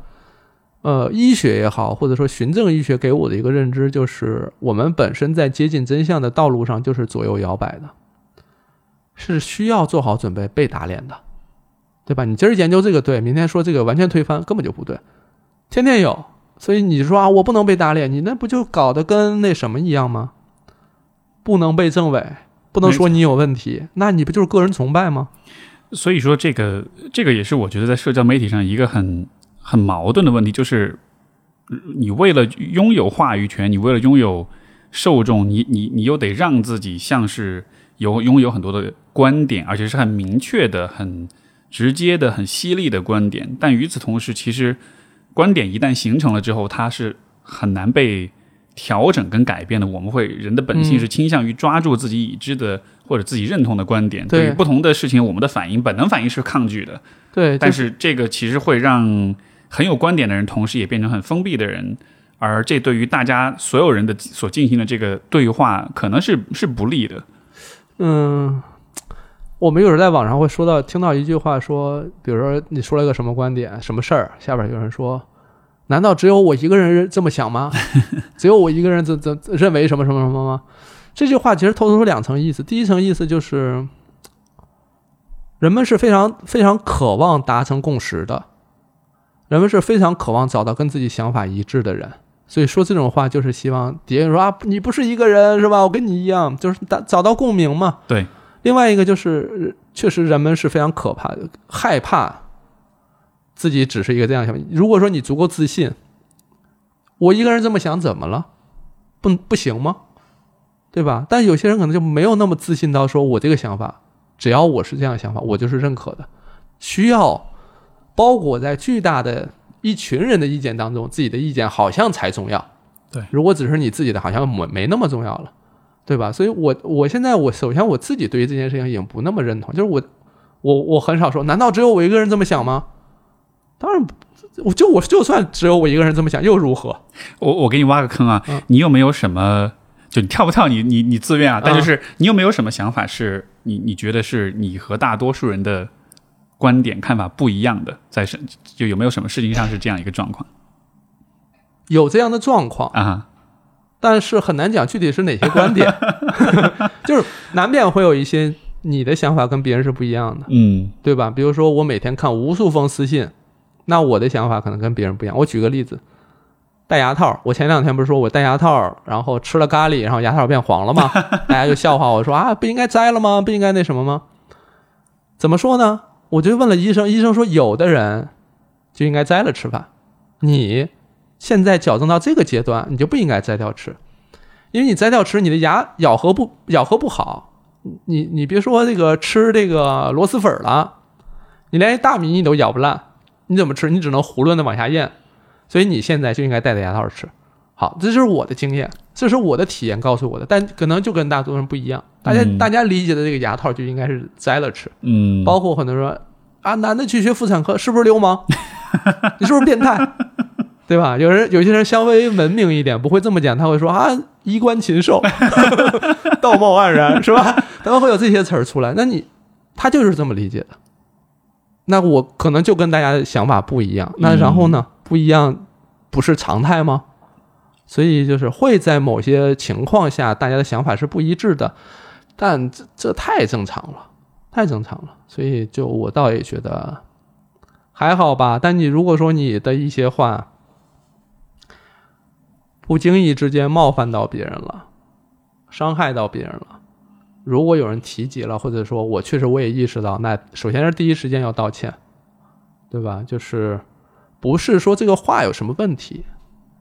呃，医学也好，或者说循证医学给我的一个认知就是，我们本身在接近真相的道路上就是左右摇摆的，是需要做好准备被打脸的，对吧？你今儿研究这个对，明天说这个完全推翻，根本就不对，天天有。所以你说啊，我不能被打脸，你那不就搞得跟那什么一样吗？不能被证伪，不能说你有问题，那你不就是个人崇拜吗？所以说，这个这个也是我觉得在社交媒体上一个很很矛盾的问题，就是你为了拥有话语权，你为了拥有受众，你你你又得让自己像是有拥有很多的观点，而且是很明确的、很直接的、很犀利的观点。但与此同时，其实观点一旦形成了之后，它是很难被调整跟改变的。我们会人的本性是倾向于抓住自己已知的。或者自己认同的观点，对于不同的事情，我们的反应本能反应是抗拒的。对，但是这个其实会让很有观点的人，同时也变成很封闭的人，而这对于大家所有人的所进行的这个对话，可能是是不利的。嗯，我们有时候在网上会说到，听到一句话说，比如说你说了个什么观点、什么事儿，下边有人说：“难道只有我一个人这么想吗？<laughs> 只有我一个人怎怎认为什么什么什么吗？”这句话其实透露出两层意思。第一层意思就是，人们是非常非常渴望达成共识的，人们是非常渴望找到跟自己想法一致的人，所以说这种话就是希望别人说啊，你不是一个人是吧？我跟你一样，就是达找到共鸣嘛。对。另外一个就是，确实人们是非常可怕的，害怕自己只是一个这样想法。如果说你足够自信，我一个人这么想怎么了？不不行吗？对吧？但有些人可能就没有那么自信到说，我这个想法，只要我是这样想法，我就是认可的。需要包裹在巨大的一群人的意见当中，自己的意见好像才重要。对，如果只是你自己的，好像没没那么重要了，对吧？所以我我现在我首先我自己对于这件事情已经不那么认同，就是我我我很少说，难道只有我一个人这么想吗？当然。我就我就算只有我一个人这么想，又如何？我我给你挖个坑啊！嗯你有没有什么？就你跳不跳你你你自愿啊？但就是你有没有什么想法是你你觉得是你和大多数人的观点看法不一样的？在是就有没有什么事情上是这样一个状况有这样的状况，啊？但是很难讲具体是哪些观点，<laughs> 就是难免会有一些你的想法跟别人是不一样的，嗯对吧？比如说我每天看无数封私信，那我的想法可能跟别人不一样。我举个例子，戴牙套，我前两天不是说我戴牙套，然后吃了咖喱，然后牙套变黄了吗？<laughs> 大家就笑话我说啊，不应该摘了吗？不应该那什么吗？怎么说呢？我就问了医生，医生说有的人就应该摘了吃饭，你现在矫正到这个阶段，你就不应该摘掉吃，因为你摘掉吃，你的牙咬合不咬合不好，你你别说这个吃这个螺蛳粉了，你连大米你都咬不烂，你怎么吃？你只能囫囵的往下咽，所以你现在就应该戴着牙套吃。好，这就是我的经验，这是我的体验告诉我的，但可能就跟大多数人不一样。大家、嗯大家理解的这个牙套就应该是摘了吃，嗯，包括很多人说啊，男的去学妇产科是不是流氓？<laughs> 你是不是变态？对吧？有人有些人稍微文明一点，不会这么讲，他会说啊，衣冠禽兽，<laughs> 道貌岸然，是吧？他们会有这些词儿出来。那你他就是这么理解的。那我可能就跟大家的想法不一样。那然后呢？不一样不是常态吗？所以就是会在某些情况下，大家的想法是不一致的，但这这太正常了，太正常了。所以就我倒也觉得还好吧。但你如果说你的一些话不经意之间冒犯到别人了，伤害到别人了，如果有人提及了，或者说我确实我也意识到，那首先是第一时间要道歉，对吧？就是不是说这个话有什么问题，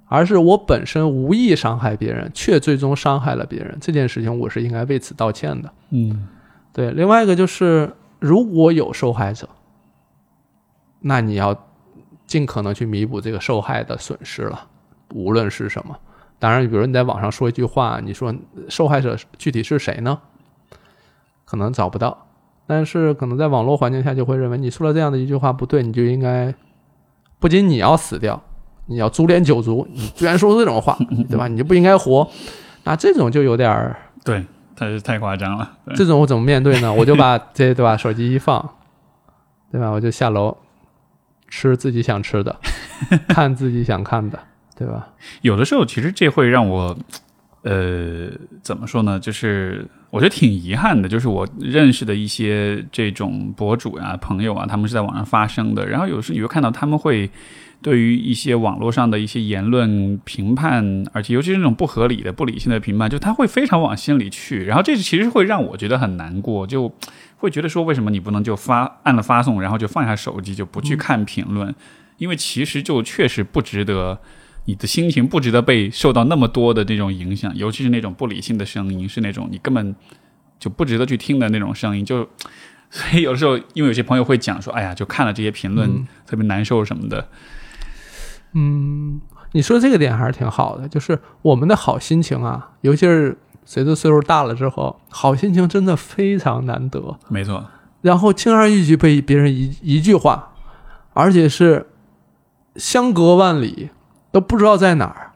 而是我本身无意伤害别人，却最终伤害了别人，这件事情我是应该为此道歉的。嗯对，另外一个就是，如果有受害者，那你要尽可能去弥补这个受害的损失了，无论是什么。当然，比如你在网上说一句话，你说受害者具体是谁呢？可能找不到，但是可能在网络环境下就会认为你说了这样的一句话不对，你就应该不仅你要死掉，你要株连九族，你居然说出这种话，<laughs> 对吧？你就不应该活。那这种就有点儿，对，他是太夸张了。这种我怎么面对呢？<laughs> 我就把这对吧，手机一放，对吧？我就下楼吃自己想吃的，<laughs> 看自己想看的，对吧？有的时候，其实这会让我，呃，怎么说呢？就是我觉得挺遗憾的，就是我认识的一些这种博主啊、朋友啊，他们是在网上发声的，然后有时你会看到他们会对于一些网络上的一些言论评判，而且尤其是那种不合理的、不理性的评判，就他会非常往心里去，然后这其实会让我觉得很难过，就会觉得说，为什么你不能就发按了发送，然后就放下手机，就不去看评论？因为其实就确实不值得。你的心情不值得被受到那么多的这种影响，尤其是那种不理性的声音，是那种你根本就不值得去听的那种声音。就 <laughs> 所以有的时候，因为有些朋友会讲说：“哎呀，就看了这些评论、嗯特别难受什么的。嗯，你说这个点还是挺好的，就是我们的好心情啊，尤其是随着岁数大了之后，好心情真的非常难得。”没错，然后轻而易举被别人一一句话，而且是相隔万里都不知道在哪儿，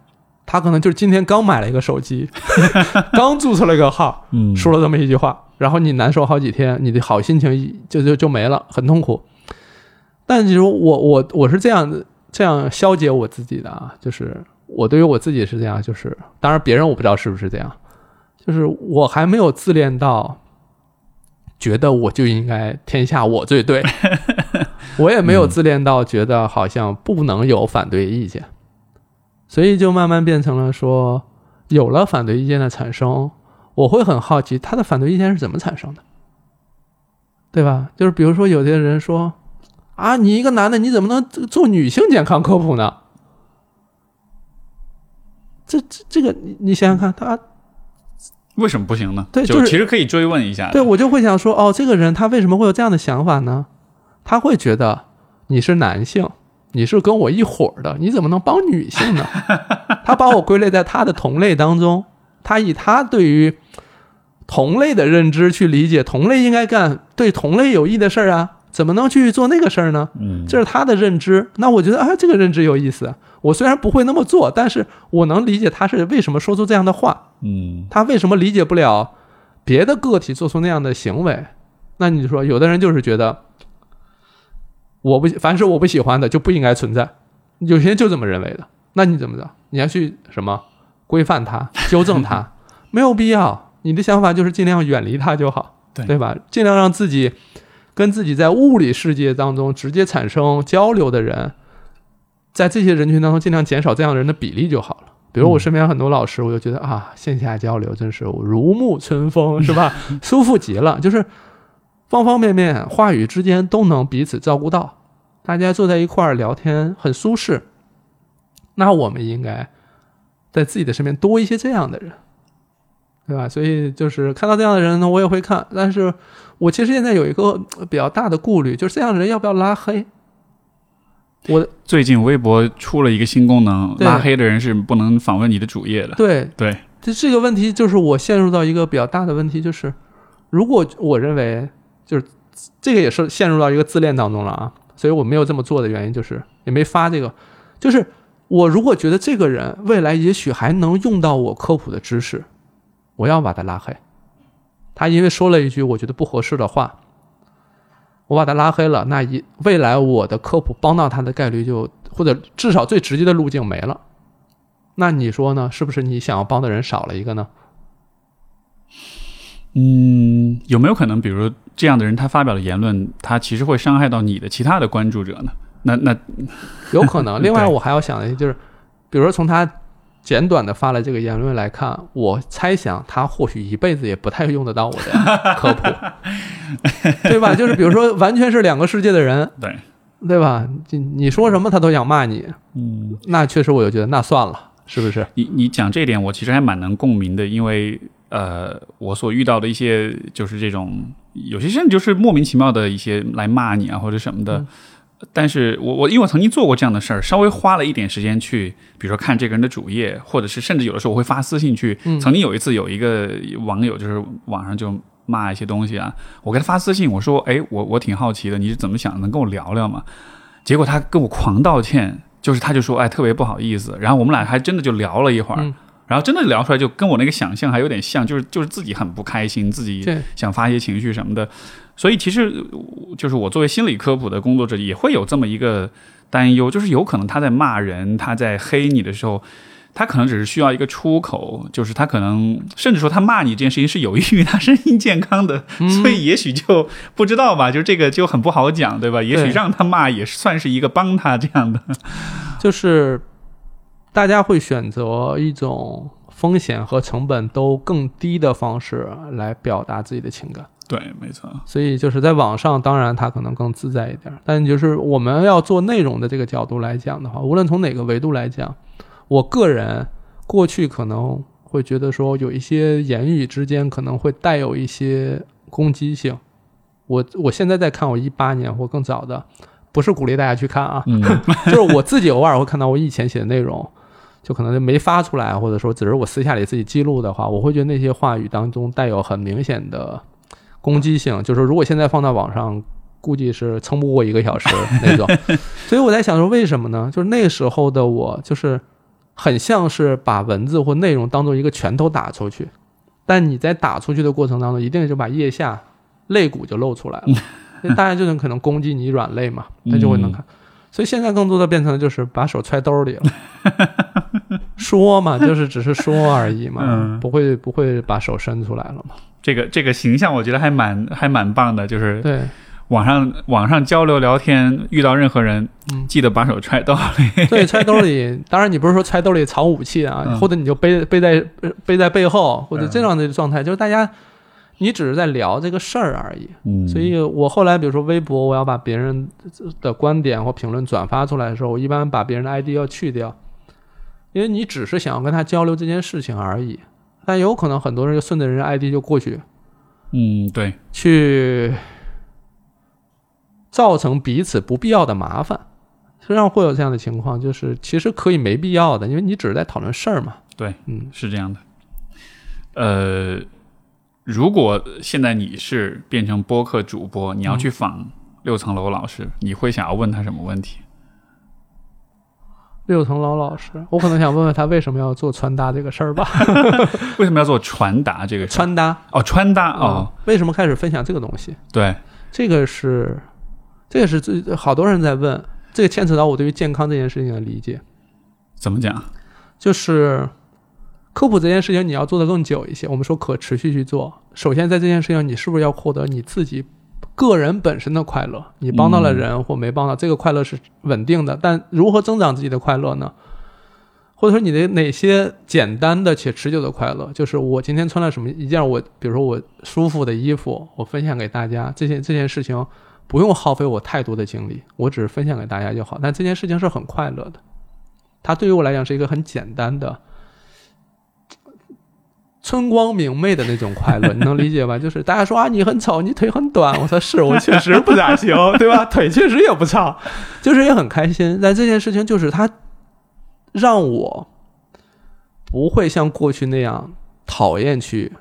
他可能就是今天刚买了一个手机，<laughs> 刚注册了一个号，嗯说了这么一句话，然后你难受好几天，你的好心情就就就没了，很痛苦。但其实我我我是这样的这样消解我自己的啊，就是我对于我自己是这样，就是当然别人我不知道是不是这样，就是我还没有自恋到觉得我就应该天下我最对，<laughs> 我也没有自恋到觉得好像不能有反对意见，所以就慢慢变成了说，有了反对意见的产生，我会很好奇他的反对意见是怎么产生的，对吧？就是比如说有些人说啊，你一个男的你怎么能做女性健康科普呢？这这这个你你想想看，他为什么不行呢？对就就是其实可以追问一下。对我就会想说，哦，这个人他为什么会有这样的想法呢？他会觉得你是男性，你是跟我一伙儿的，你怎么能帮女性呢？<laughs> 他把我归类在他的同类当中，他以他对于同类的认知去理解同类应该干对同类有益的事儿啊，怎么能去做那个事儿呢？嗯，这是他的认知。那我觉得啊，这个认知有意思。我虽然不会那么做，但是我能理解他是为什么说出这样的话。嗯他为什么理解不了别的个体做出那样的行为？那你说，有的人就是觉得，我不凡是我不喜欢的就不应该存在，有些人就这么认为的。那你怎么着？你要去什么规范他、纠正他？<laughs> 没有必要。你的想法就是尽量远离他就好，对对吧？尽量让自己跟自己在物理世界当中直接产生交流的人，在这些人群当中尽量减少这样的人的比例就好了。比如我身边很多老师，我就觉得啊，线下交流真是如沐春风，是吧？<laughs> 舒服极了，就是方方面面话语之间都能彼此照顾到，大家坐在一块儿聊天很舒适。那我们应该在自己的身边多一些这样的人，对吧？所以就是看到这样的人呢，我也会看，但是我其实现在有一个呃比较大的顾虑，就是这样的人要不要拉黑？我最近微博出了一个新功能，拉黑的人是不能访问你的主页的。对对，这这个问题就是我陷入到一个比较大的问题，就是如果我认为就是这个也是陷入到一个自恋当中了啊，所以我没有这么做的原因就是也没发这个，就是我如果觉得这个人未来也许还能用到我科普的知识，我要把他拉黑。他因为说了一句我觉得不合适的话，我把他拉黑了，那一未来我的科普帮到他的概率就或者至少最直接的路径没了。那你说呢？是不是你想要帮的人少了一个呢？嗯，有没有可能，比如这样的人他发表的言论，他其实会伤害到你的其他的关注者呢？那那 <laughs> 有可能。另外，我还要想的就是，比如说从他简短的发了这个言论来看，我猜想他或许一辈子也不太用得到我的科普，<laughs> 对吧？就是比如说，完全是两个世界的人，对，对吧？你你说什么他都想骂你，嗯，那确实我就觉得那算了，是不是？你你讲这一点，我其实还蛮能共鸣的，因为呃，我所遇到的一些就是这种，有些甚至就是莫名其妙的一些来骂你啊或者什么的。嗯但是我我因为我曾经做过这样的事儿，稍微花了一点时间去，比如说看这个人的主页，或者是甚至有的时候我会发私信去。嗯曾经有一次有一个网友就是网上就骂一些东西啊，我给他发私信，我说：“哎，我我挺好奇的，你是怎么想的？能跟我聊聊吗？”结果他跟我狂道歉，就是他就说，哎，特别不好意思。然后我们俩还真的就聊了一会儿，嗯然后真的聊出来，就跟我那个想象还有点像，就是就是自己很不开心，自己想发一些情绪什么的。所以其实呃就是我作为心理科普的工作者，也会有这么一个担忧，就是有可能他在骂人，他在黑你的时候。他可能只是需要一个出口，就是他可能甚至说他骂你这件事情是有益于他身心健康的，嗯所以也许就不知道吧，就这个就很不好讲，对吧？也许让他骂也算是一个帮他这样的。<laughs> 就是大家会选择一种风险和成本都更低的方式来表达自己的情感。对，没错。所以就是在网上，当然它可能更自在一点，但就是我们要做内容的这个角度来讲的话，无论从哪个维度来讲，我个人过去可能会觉得说有一些言语之间可能会带有一些攻击性。我我现在在看我一八年或更早的，不是鼓励大家去看啊，嗯，<laughs> 就是我自己偶尔会看到我以前写的内容，就可能就没发出来，或者说只是我私下里自己记录的话，我会觉得那些话语当中带有很明显的攻击性，就是如果现在放到网上，估计是撑不过一个小时 <laughs> 那种。所以我在想说，为什么呢？就是那时候的我，就是很像是把文字或内容当做一个拳头打出去，但你在打出去的过程当中，一定就把腋下肋骨就露出来了，<laughs> 大家就能可能攻击你软肋嘛，他就会能看。所以现在更多的变成就是把手揣兜里了，<laughs> 说嘛，就是只是说而已嘛，嗯。不会不会把手伸出来了嘛。这个这个形象我觉得还蛮还蛮棒的，就是对，网上网上交流聊天，遇到任何人，嗯。记得把手揣兜里。<laughs> 对，揣兜里，当然你不是说揣兜里藏武器啊，嗯。或者你就背背在背在背后，或者嗯。这样的状态，就是大家你只是在聊这个事儿而已。嗯所以我后来比如说微博，我要把别人的观点或评论转发出来的时候，我一般把别人的 ID 要去掉，因为你只是想要跟他交流这件事情而已。但有可能很多人就顺着人家 ID 就过去，嗯，对，去造成彼此不必要的麻烦。实际上会有这样的情况，就是其实可以没必要的，因为你只是在讨论事儿嘛。对，嗯，是这样的。呃，如果现在你是变成播客主播，你要去访六层楼老师，你会想要问他什么问题？六层楼老师，我可能想问问他为什么要做穿搭这个事儿吧？<laughs> 为什么要做传达这个事？穿搭哦，穿搭哦，嗯为什么开始分享这个东西？对，这个是，这个是最好多人在问，这个牵扯到我对于健康这件事情的理解，怎么讲？就是科普这件事情你要做的更久一些。我们说可持续去做，首先在这件事情你是不是要获得你自己个人本身的快乐？你帮到了人或没帮到，这个快乐是稳定的，但如何增长自己的快乐呢？或者说你的哪些简单的且持久的快乐？就是我今天穿了什么一件我，比如说我舒服的衣服，我分享给大家，这件这件事情不用耗费我太多的精力，我只是分享给大家就好。但这件事情是很快乐的，它对于我来讲是一个很简单的。春光明媚的那种快乐，你能理解吧？<laughs> 就是大家说啊，你很丑，你腿很短。<laughs> 我说是我确实不咋行，<laughs> 对吧？腿确实也不长，就是也很开心。但这件事情就是它让我不会像过去那样讨厌去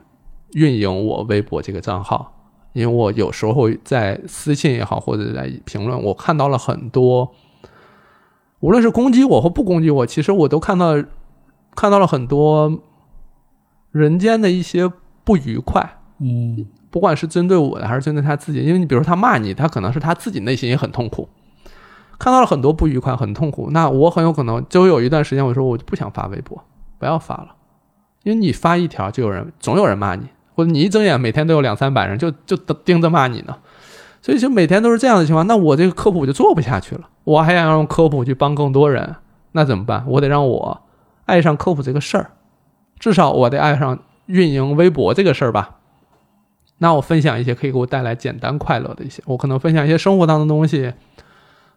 运营我微博这个账号，因为我有时候在私信也好，或者在评论，我看到了很多，无论是攻击我或不攻击我，其实我都看到看到了很多人间的一些不愉快。嗯不管是针对我的还是针对他自己，因为你比如说他骂你，他可能是他自己内心也很痛苦，看到了很多不愉快，很痛苦。那我很有可能就有一段时间，我说我就不想发微博，不要发了，因为你发一条就有人总有人骂你，或者你一睁眼每天都有两三百人就就盯着骂你呢，所以就每天都是这样的情况。那我这个科普我就做不下去了，我还想用科普去帮更多人，那怎么办？我得让我爱上科普这个事儿，至少我得爱上运营微博这个事儿吧。那我分享一些可以给我带来简单快乐的一些，我可能分享一些生活当中的东西，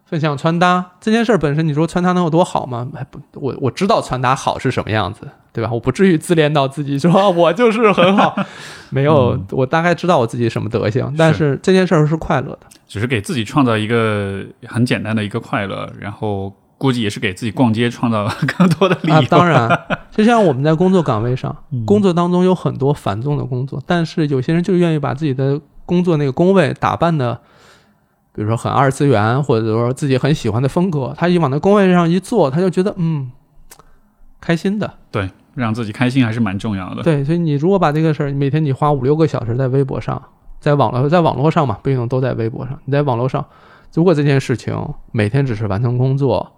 分享穿搭这件事儿本身，你说穿搭能有多好吗？还不，我我知道穿搭好是什么样子，对吧？我不至于自恋到自己说啊我就是很好，<laughs> 没有，我大概知道我自己什么德行，但是这件事儿是快乐的。只是给自己创造一个很简单的一个快乐，然后估计也是给自己逛街创造了更多的理由。啊，当然，<laughs> 就像我们在工作岗位上，嗯工作当中有很多繁重的工作，但是有些人就愿意把自己的工作那个工位打扮的比如说很二次元，或者说自己很喜欢的风格，他一往那工位上一坐，他就觉得嗯，开心的。对，让自己开心还是蛮重要的。对，所以你如果把这个事儿，每天你花五六个小时在微博上，在网络在网络上嘛，不一定都在微博上。你在网络上，如果这件事情每天只是完成工作，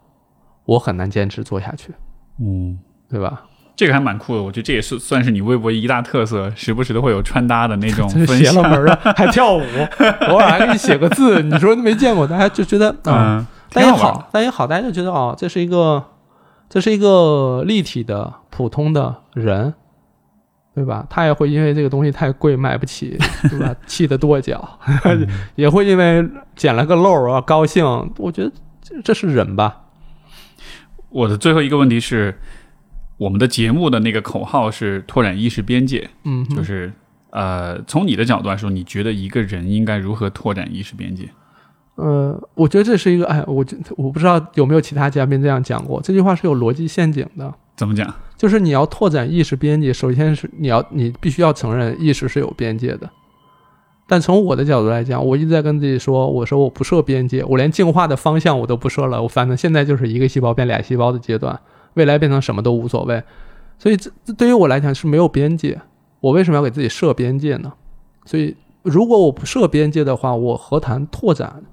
我很难坚持做下去，嗯，对吧？这个还蛮酷的，我觉得这也是算是你微博一大特色，时不时的会有穿搭的那种这 <laughs> 分享。邪了门儿的，<laughs> 还跳舞，偶尔还给你写个字，你说没见过，大家就觉得啊。嗯，但也好但也好，大家就觉得哦，这是一个，这是一个立体的普通的人，对吧？他也会因为这个东西太贵买不起，<laughs> 对吧？气得跺脚，也会因为捡了个漏儿啊高兴。我觉得这这是人吧？我的最后一个问题是，我们的节目的那个口号是拓展意识边界，嗯，就是呃，从你的角度来说，你觉得一个人应该如何拓展意识边界？呃，我觉得这是一个，哎，我觉我不知道有没有其他嘉宾这样讲过，这句话是有逻辑陷阱的。怎么讲？就是你要拓展意识边界，首先是你要你必须要承认意识是有边界的。但从我的角度来讲，我一直在跟自己说，我说我不设边界，我连进化的方向我都不设了，我反正现在就是一个细胞变俩细胞的阶段，未来变成什么都无所谓。所以这这对于我来讲是没有边界。我为什么要给自己设边界呢？所以如果我不设边界的话，我何谈拓展？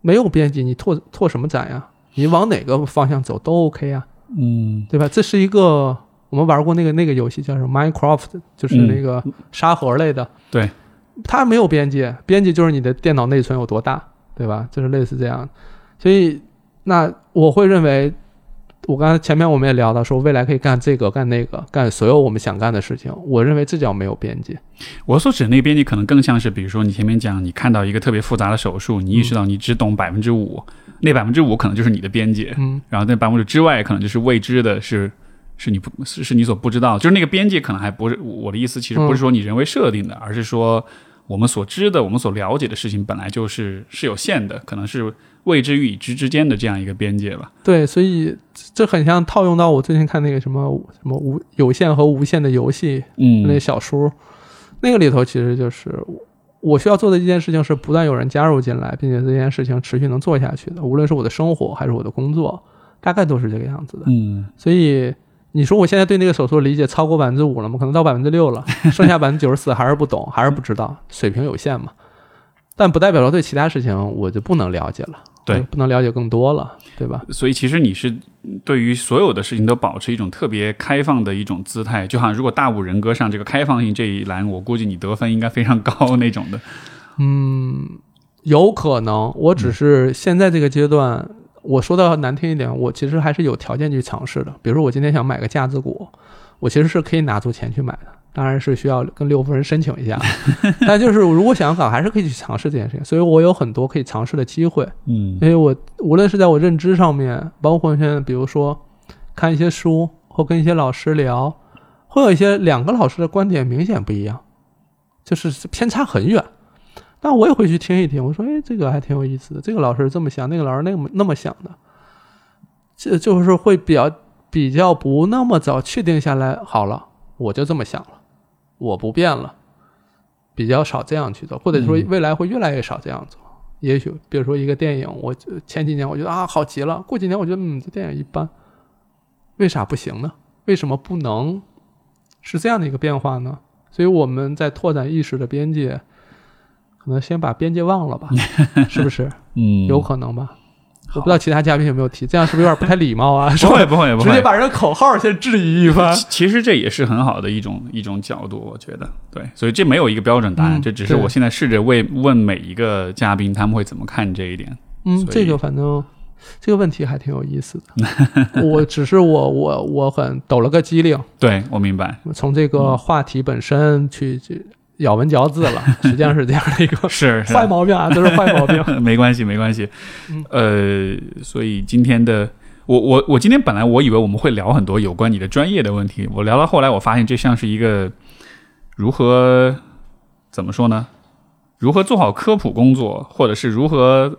没有边界，你拓拓什么展呀？你往哪个方向走都 OK 啊。嗯对吧？这是一个我们玩过那个那个游戏叫什么 Minecraft，就是那个沙盒类的。嗯对，它没有边界，边界就是你的电脑内存有多大，对吧？就是类似这样。所以，那我会认为，我刚才前面我们也聊到说，未来可以干这个干那个，干所有我们想干的事情。我认为这叫没有边界。我所指的那个边界，可能更像是，比如说你前面讲，你看到一个特别复杂的手术，你意识到你只懂百分之五，那百分之五可能就是你的边界，嗯，然后那百分之之外，可能就是未知的是，是你不是是你所不知道，就是那个边界可能还不是我的意思，其实不是说你人为设定的，而是说我们所知的、我们所了解的事情本来就是是有限的，可能是未知与已知之间的这样一个边界吧。对，所以这很像套用到我最近看那个什么什么无有限和无限的游戏，嗯那嗯小说，那个里头其实就是我需要做的一件事情是不断有人加入进来，并且这件事情持续能做下去的，无论是我的生活还是我的工作，大概都是这个样子的。嗯所以你说我现在对那个手术理解超过百分之五了吗？可能到百分之六了，<laughs> 剩下百分之九十四还是不懂，还是不知道，水平有限嘛。但不代表说对其他事情我就不能了解了，对不能了解更多了，对吧？所以其实你是对于所有的事情都保持一种特别开放的一种姿态，就好像如果大五人格上这个开放性这一栏，我估计你得分应该非常高 <laughs> 那种的。嗯，有可能，我只是现在这个阶段，我说的难听一点，我其实还是有条件去尝试的。比如说，我今天想买个架子鼓，我其实是可以拿出钱去买的，当然是需要跟六夫人申请一下。<laughs> 但就是如果想搞，还是可以去尝试这件事情。所以我有很多可以尝试的机会，嗯因为我无论是在我认知上面，包括现在比如说看一些书或跟一些老师聊，会有一些两个老师的观点明显不一样，就是偏差很远。但我也会去听一听，我说，哎，这个还挺有意思的，这个老师这么想，那个老师那么那么想的，这就是会比较比较不那么早确定下来。好了，我就这么想了，我不变了，比较少这样去做，或者说嗯未来会越来越少这样做。也许比如说一个电影，我前几年我觉得啊好极了，过几年我觉得嗯这电影一般，为啥不行呢？为什么不能是这样的一个变化呢？所以我们在拓展意识的边界，可能先把边界忘了吧，是不是？<laughs> 嗯有可能吧？我不知道其他嘉宾有没有提，这样是不是有点不太礼貌啊？不会不会不会，直接把人口号先质疑一番。其其实这也是很好的一种一种角度，我觉得对，所以这没有一个标准答案，嗯这只是我现在试着为问每一个嘉宾他们会怎么看这一点。嗯，这个反正这个问题还挺有意思的。我只是我我我很抖了个机灵，对我明白，从这个话题本身去去咬文嚼字了，<laughs> 实际上是这样的一个是是坏毛病啊，都是坏毛病。<laughs> 没关系，没关系嗯。呃，所以今天的我我我今天本来我以为我们会聊很多有关你的专业的问题，我聊到后来，我发现这像是一个如何怎么说呢？如何做好科普工作，或者是如何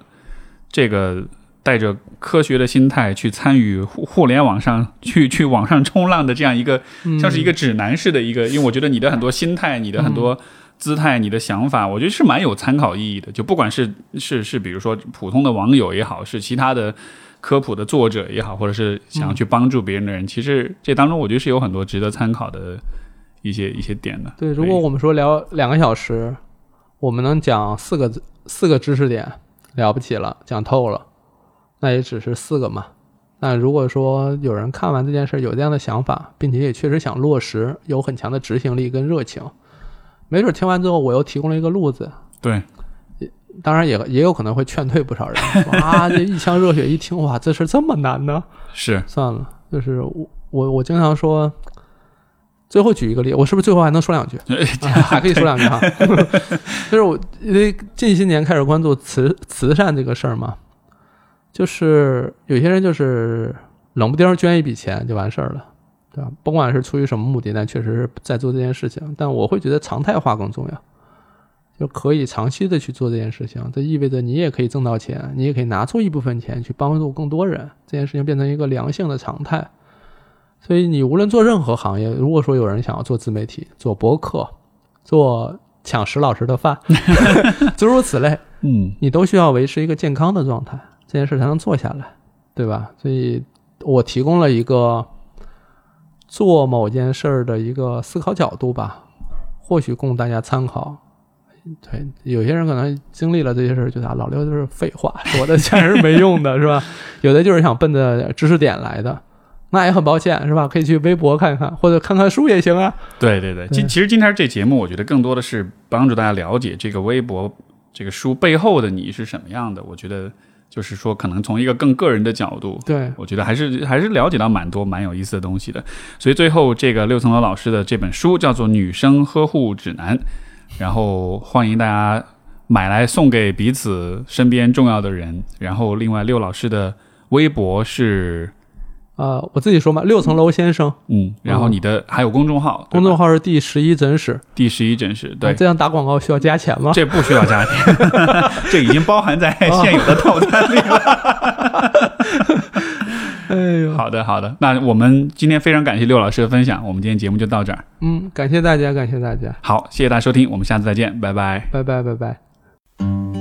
这个带着科学的心态去参与互互联网上去去网上冲浪的这样一个嗯。像是一个指南式的一个，因为我觉得你的很多心态，你的很多姿态、你的想法，我觉得是蛮有参考意义的。就不管是是是，比如说普通的网友也好，是其他的科普的作者也好，或者是想要去帮助别人的人，其实这当中我觉得是有很多值得参考的一些一些点的。对，如果我们说聊两个小时，我们能讲四个四个知识点，了不起了，讲透了，那也只是四个嘛。那如果说有人看完这件事有这样的想法，并且也确实想落实，有很强的执行力跟热情，没准听完之后我又提供了一个路子。对，当然也也有可能会劝退不少人。哇，这一腔热血一听，哇，这事这么难呢？<laughs> 是，算了，就是我我我经常说，最后举一个例，我是不是最后还能说两句？啊还可以说两句哈。<laughs> 就是我因为近些年开始关注慈慈善这个事儿嘛，就是有些人就是冷不丁捐一笔钱就完事儿了，对吧？甭管是出于什么目的，但确实是在做这件事情。但我会觉得常态化更重要，就可以长期的去做这件事情。这意味着你也可以挣到钱，你也可以拿出一部分钱去帮助更多人，这件事情变成一个良性的常态。所以你无论做任何行业，如果说有人想要做自媒体、做博客、做抢石老师的饭，诸如此类，嗯，你都需要维持一个健康的状态，这件事才能做下来，对吧？所以我提供了一个做某件事儿的一个思考角度吧，或许供大家参考。对，有些人可能经历了这些事儿，觉得啊，老刘就是废话，说的全是没用的，是吧？有的就是想奔着知识点来的，那也很抱歉，是吧？可以去微博看看，或者看看书也行啊。对对对。对今其实今天这节目，我觉得更多的是帮助大家了解这个微博这个书背后的你是什么样的。我觉得就是说，可能从一个更个人的角度，对，我觉得还是还是了解到蛮多蛮有意思的东西的。所以最后这个六层楼老师的这本书叫做《女生呵护指南》，然后欢迎大家买来送给彼此身边重要的人。然后另外六老师的微博是呃，我自己说嘛，六层楼先生，嗯，然后你的还有公众号，公众号号是第十一诊室。第十一诊室，对啊，这样打广告需要加钱吗？这不需要加钱，<laughs> 这已经包含在现有的套餐里了。<laughs> 哎呦，好的，好的，那我们今天非常感谢六老师的分享，我们今天节目就到这儿。嗯，感谢大家，感谢大家，好，谢谢大家收听，我们下次再见，拜拜。拜拜，拜拜。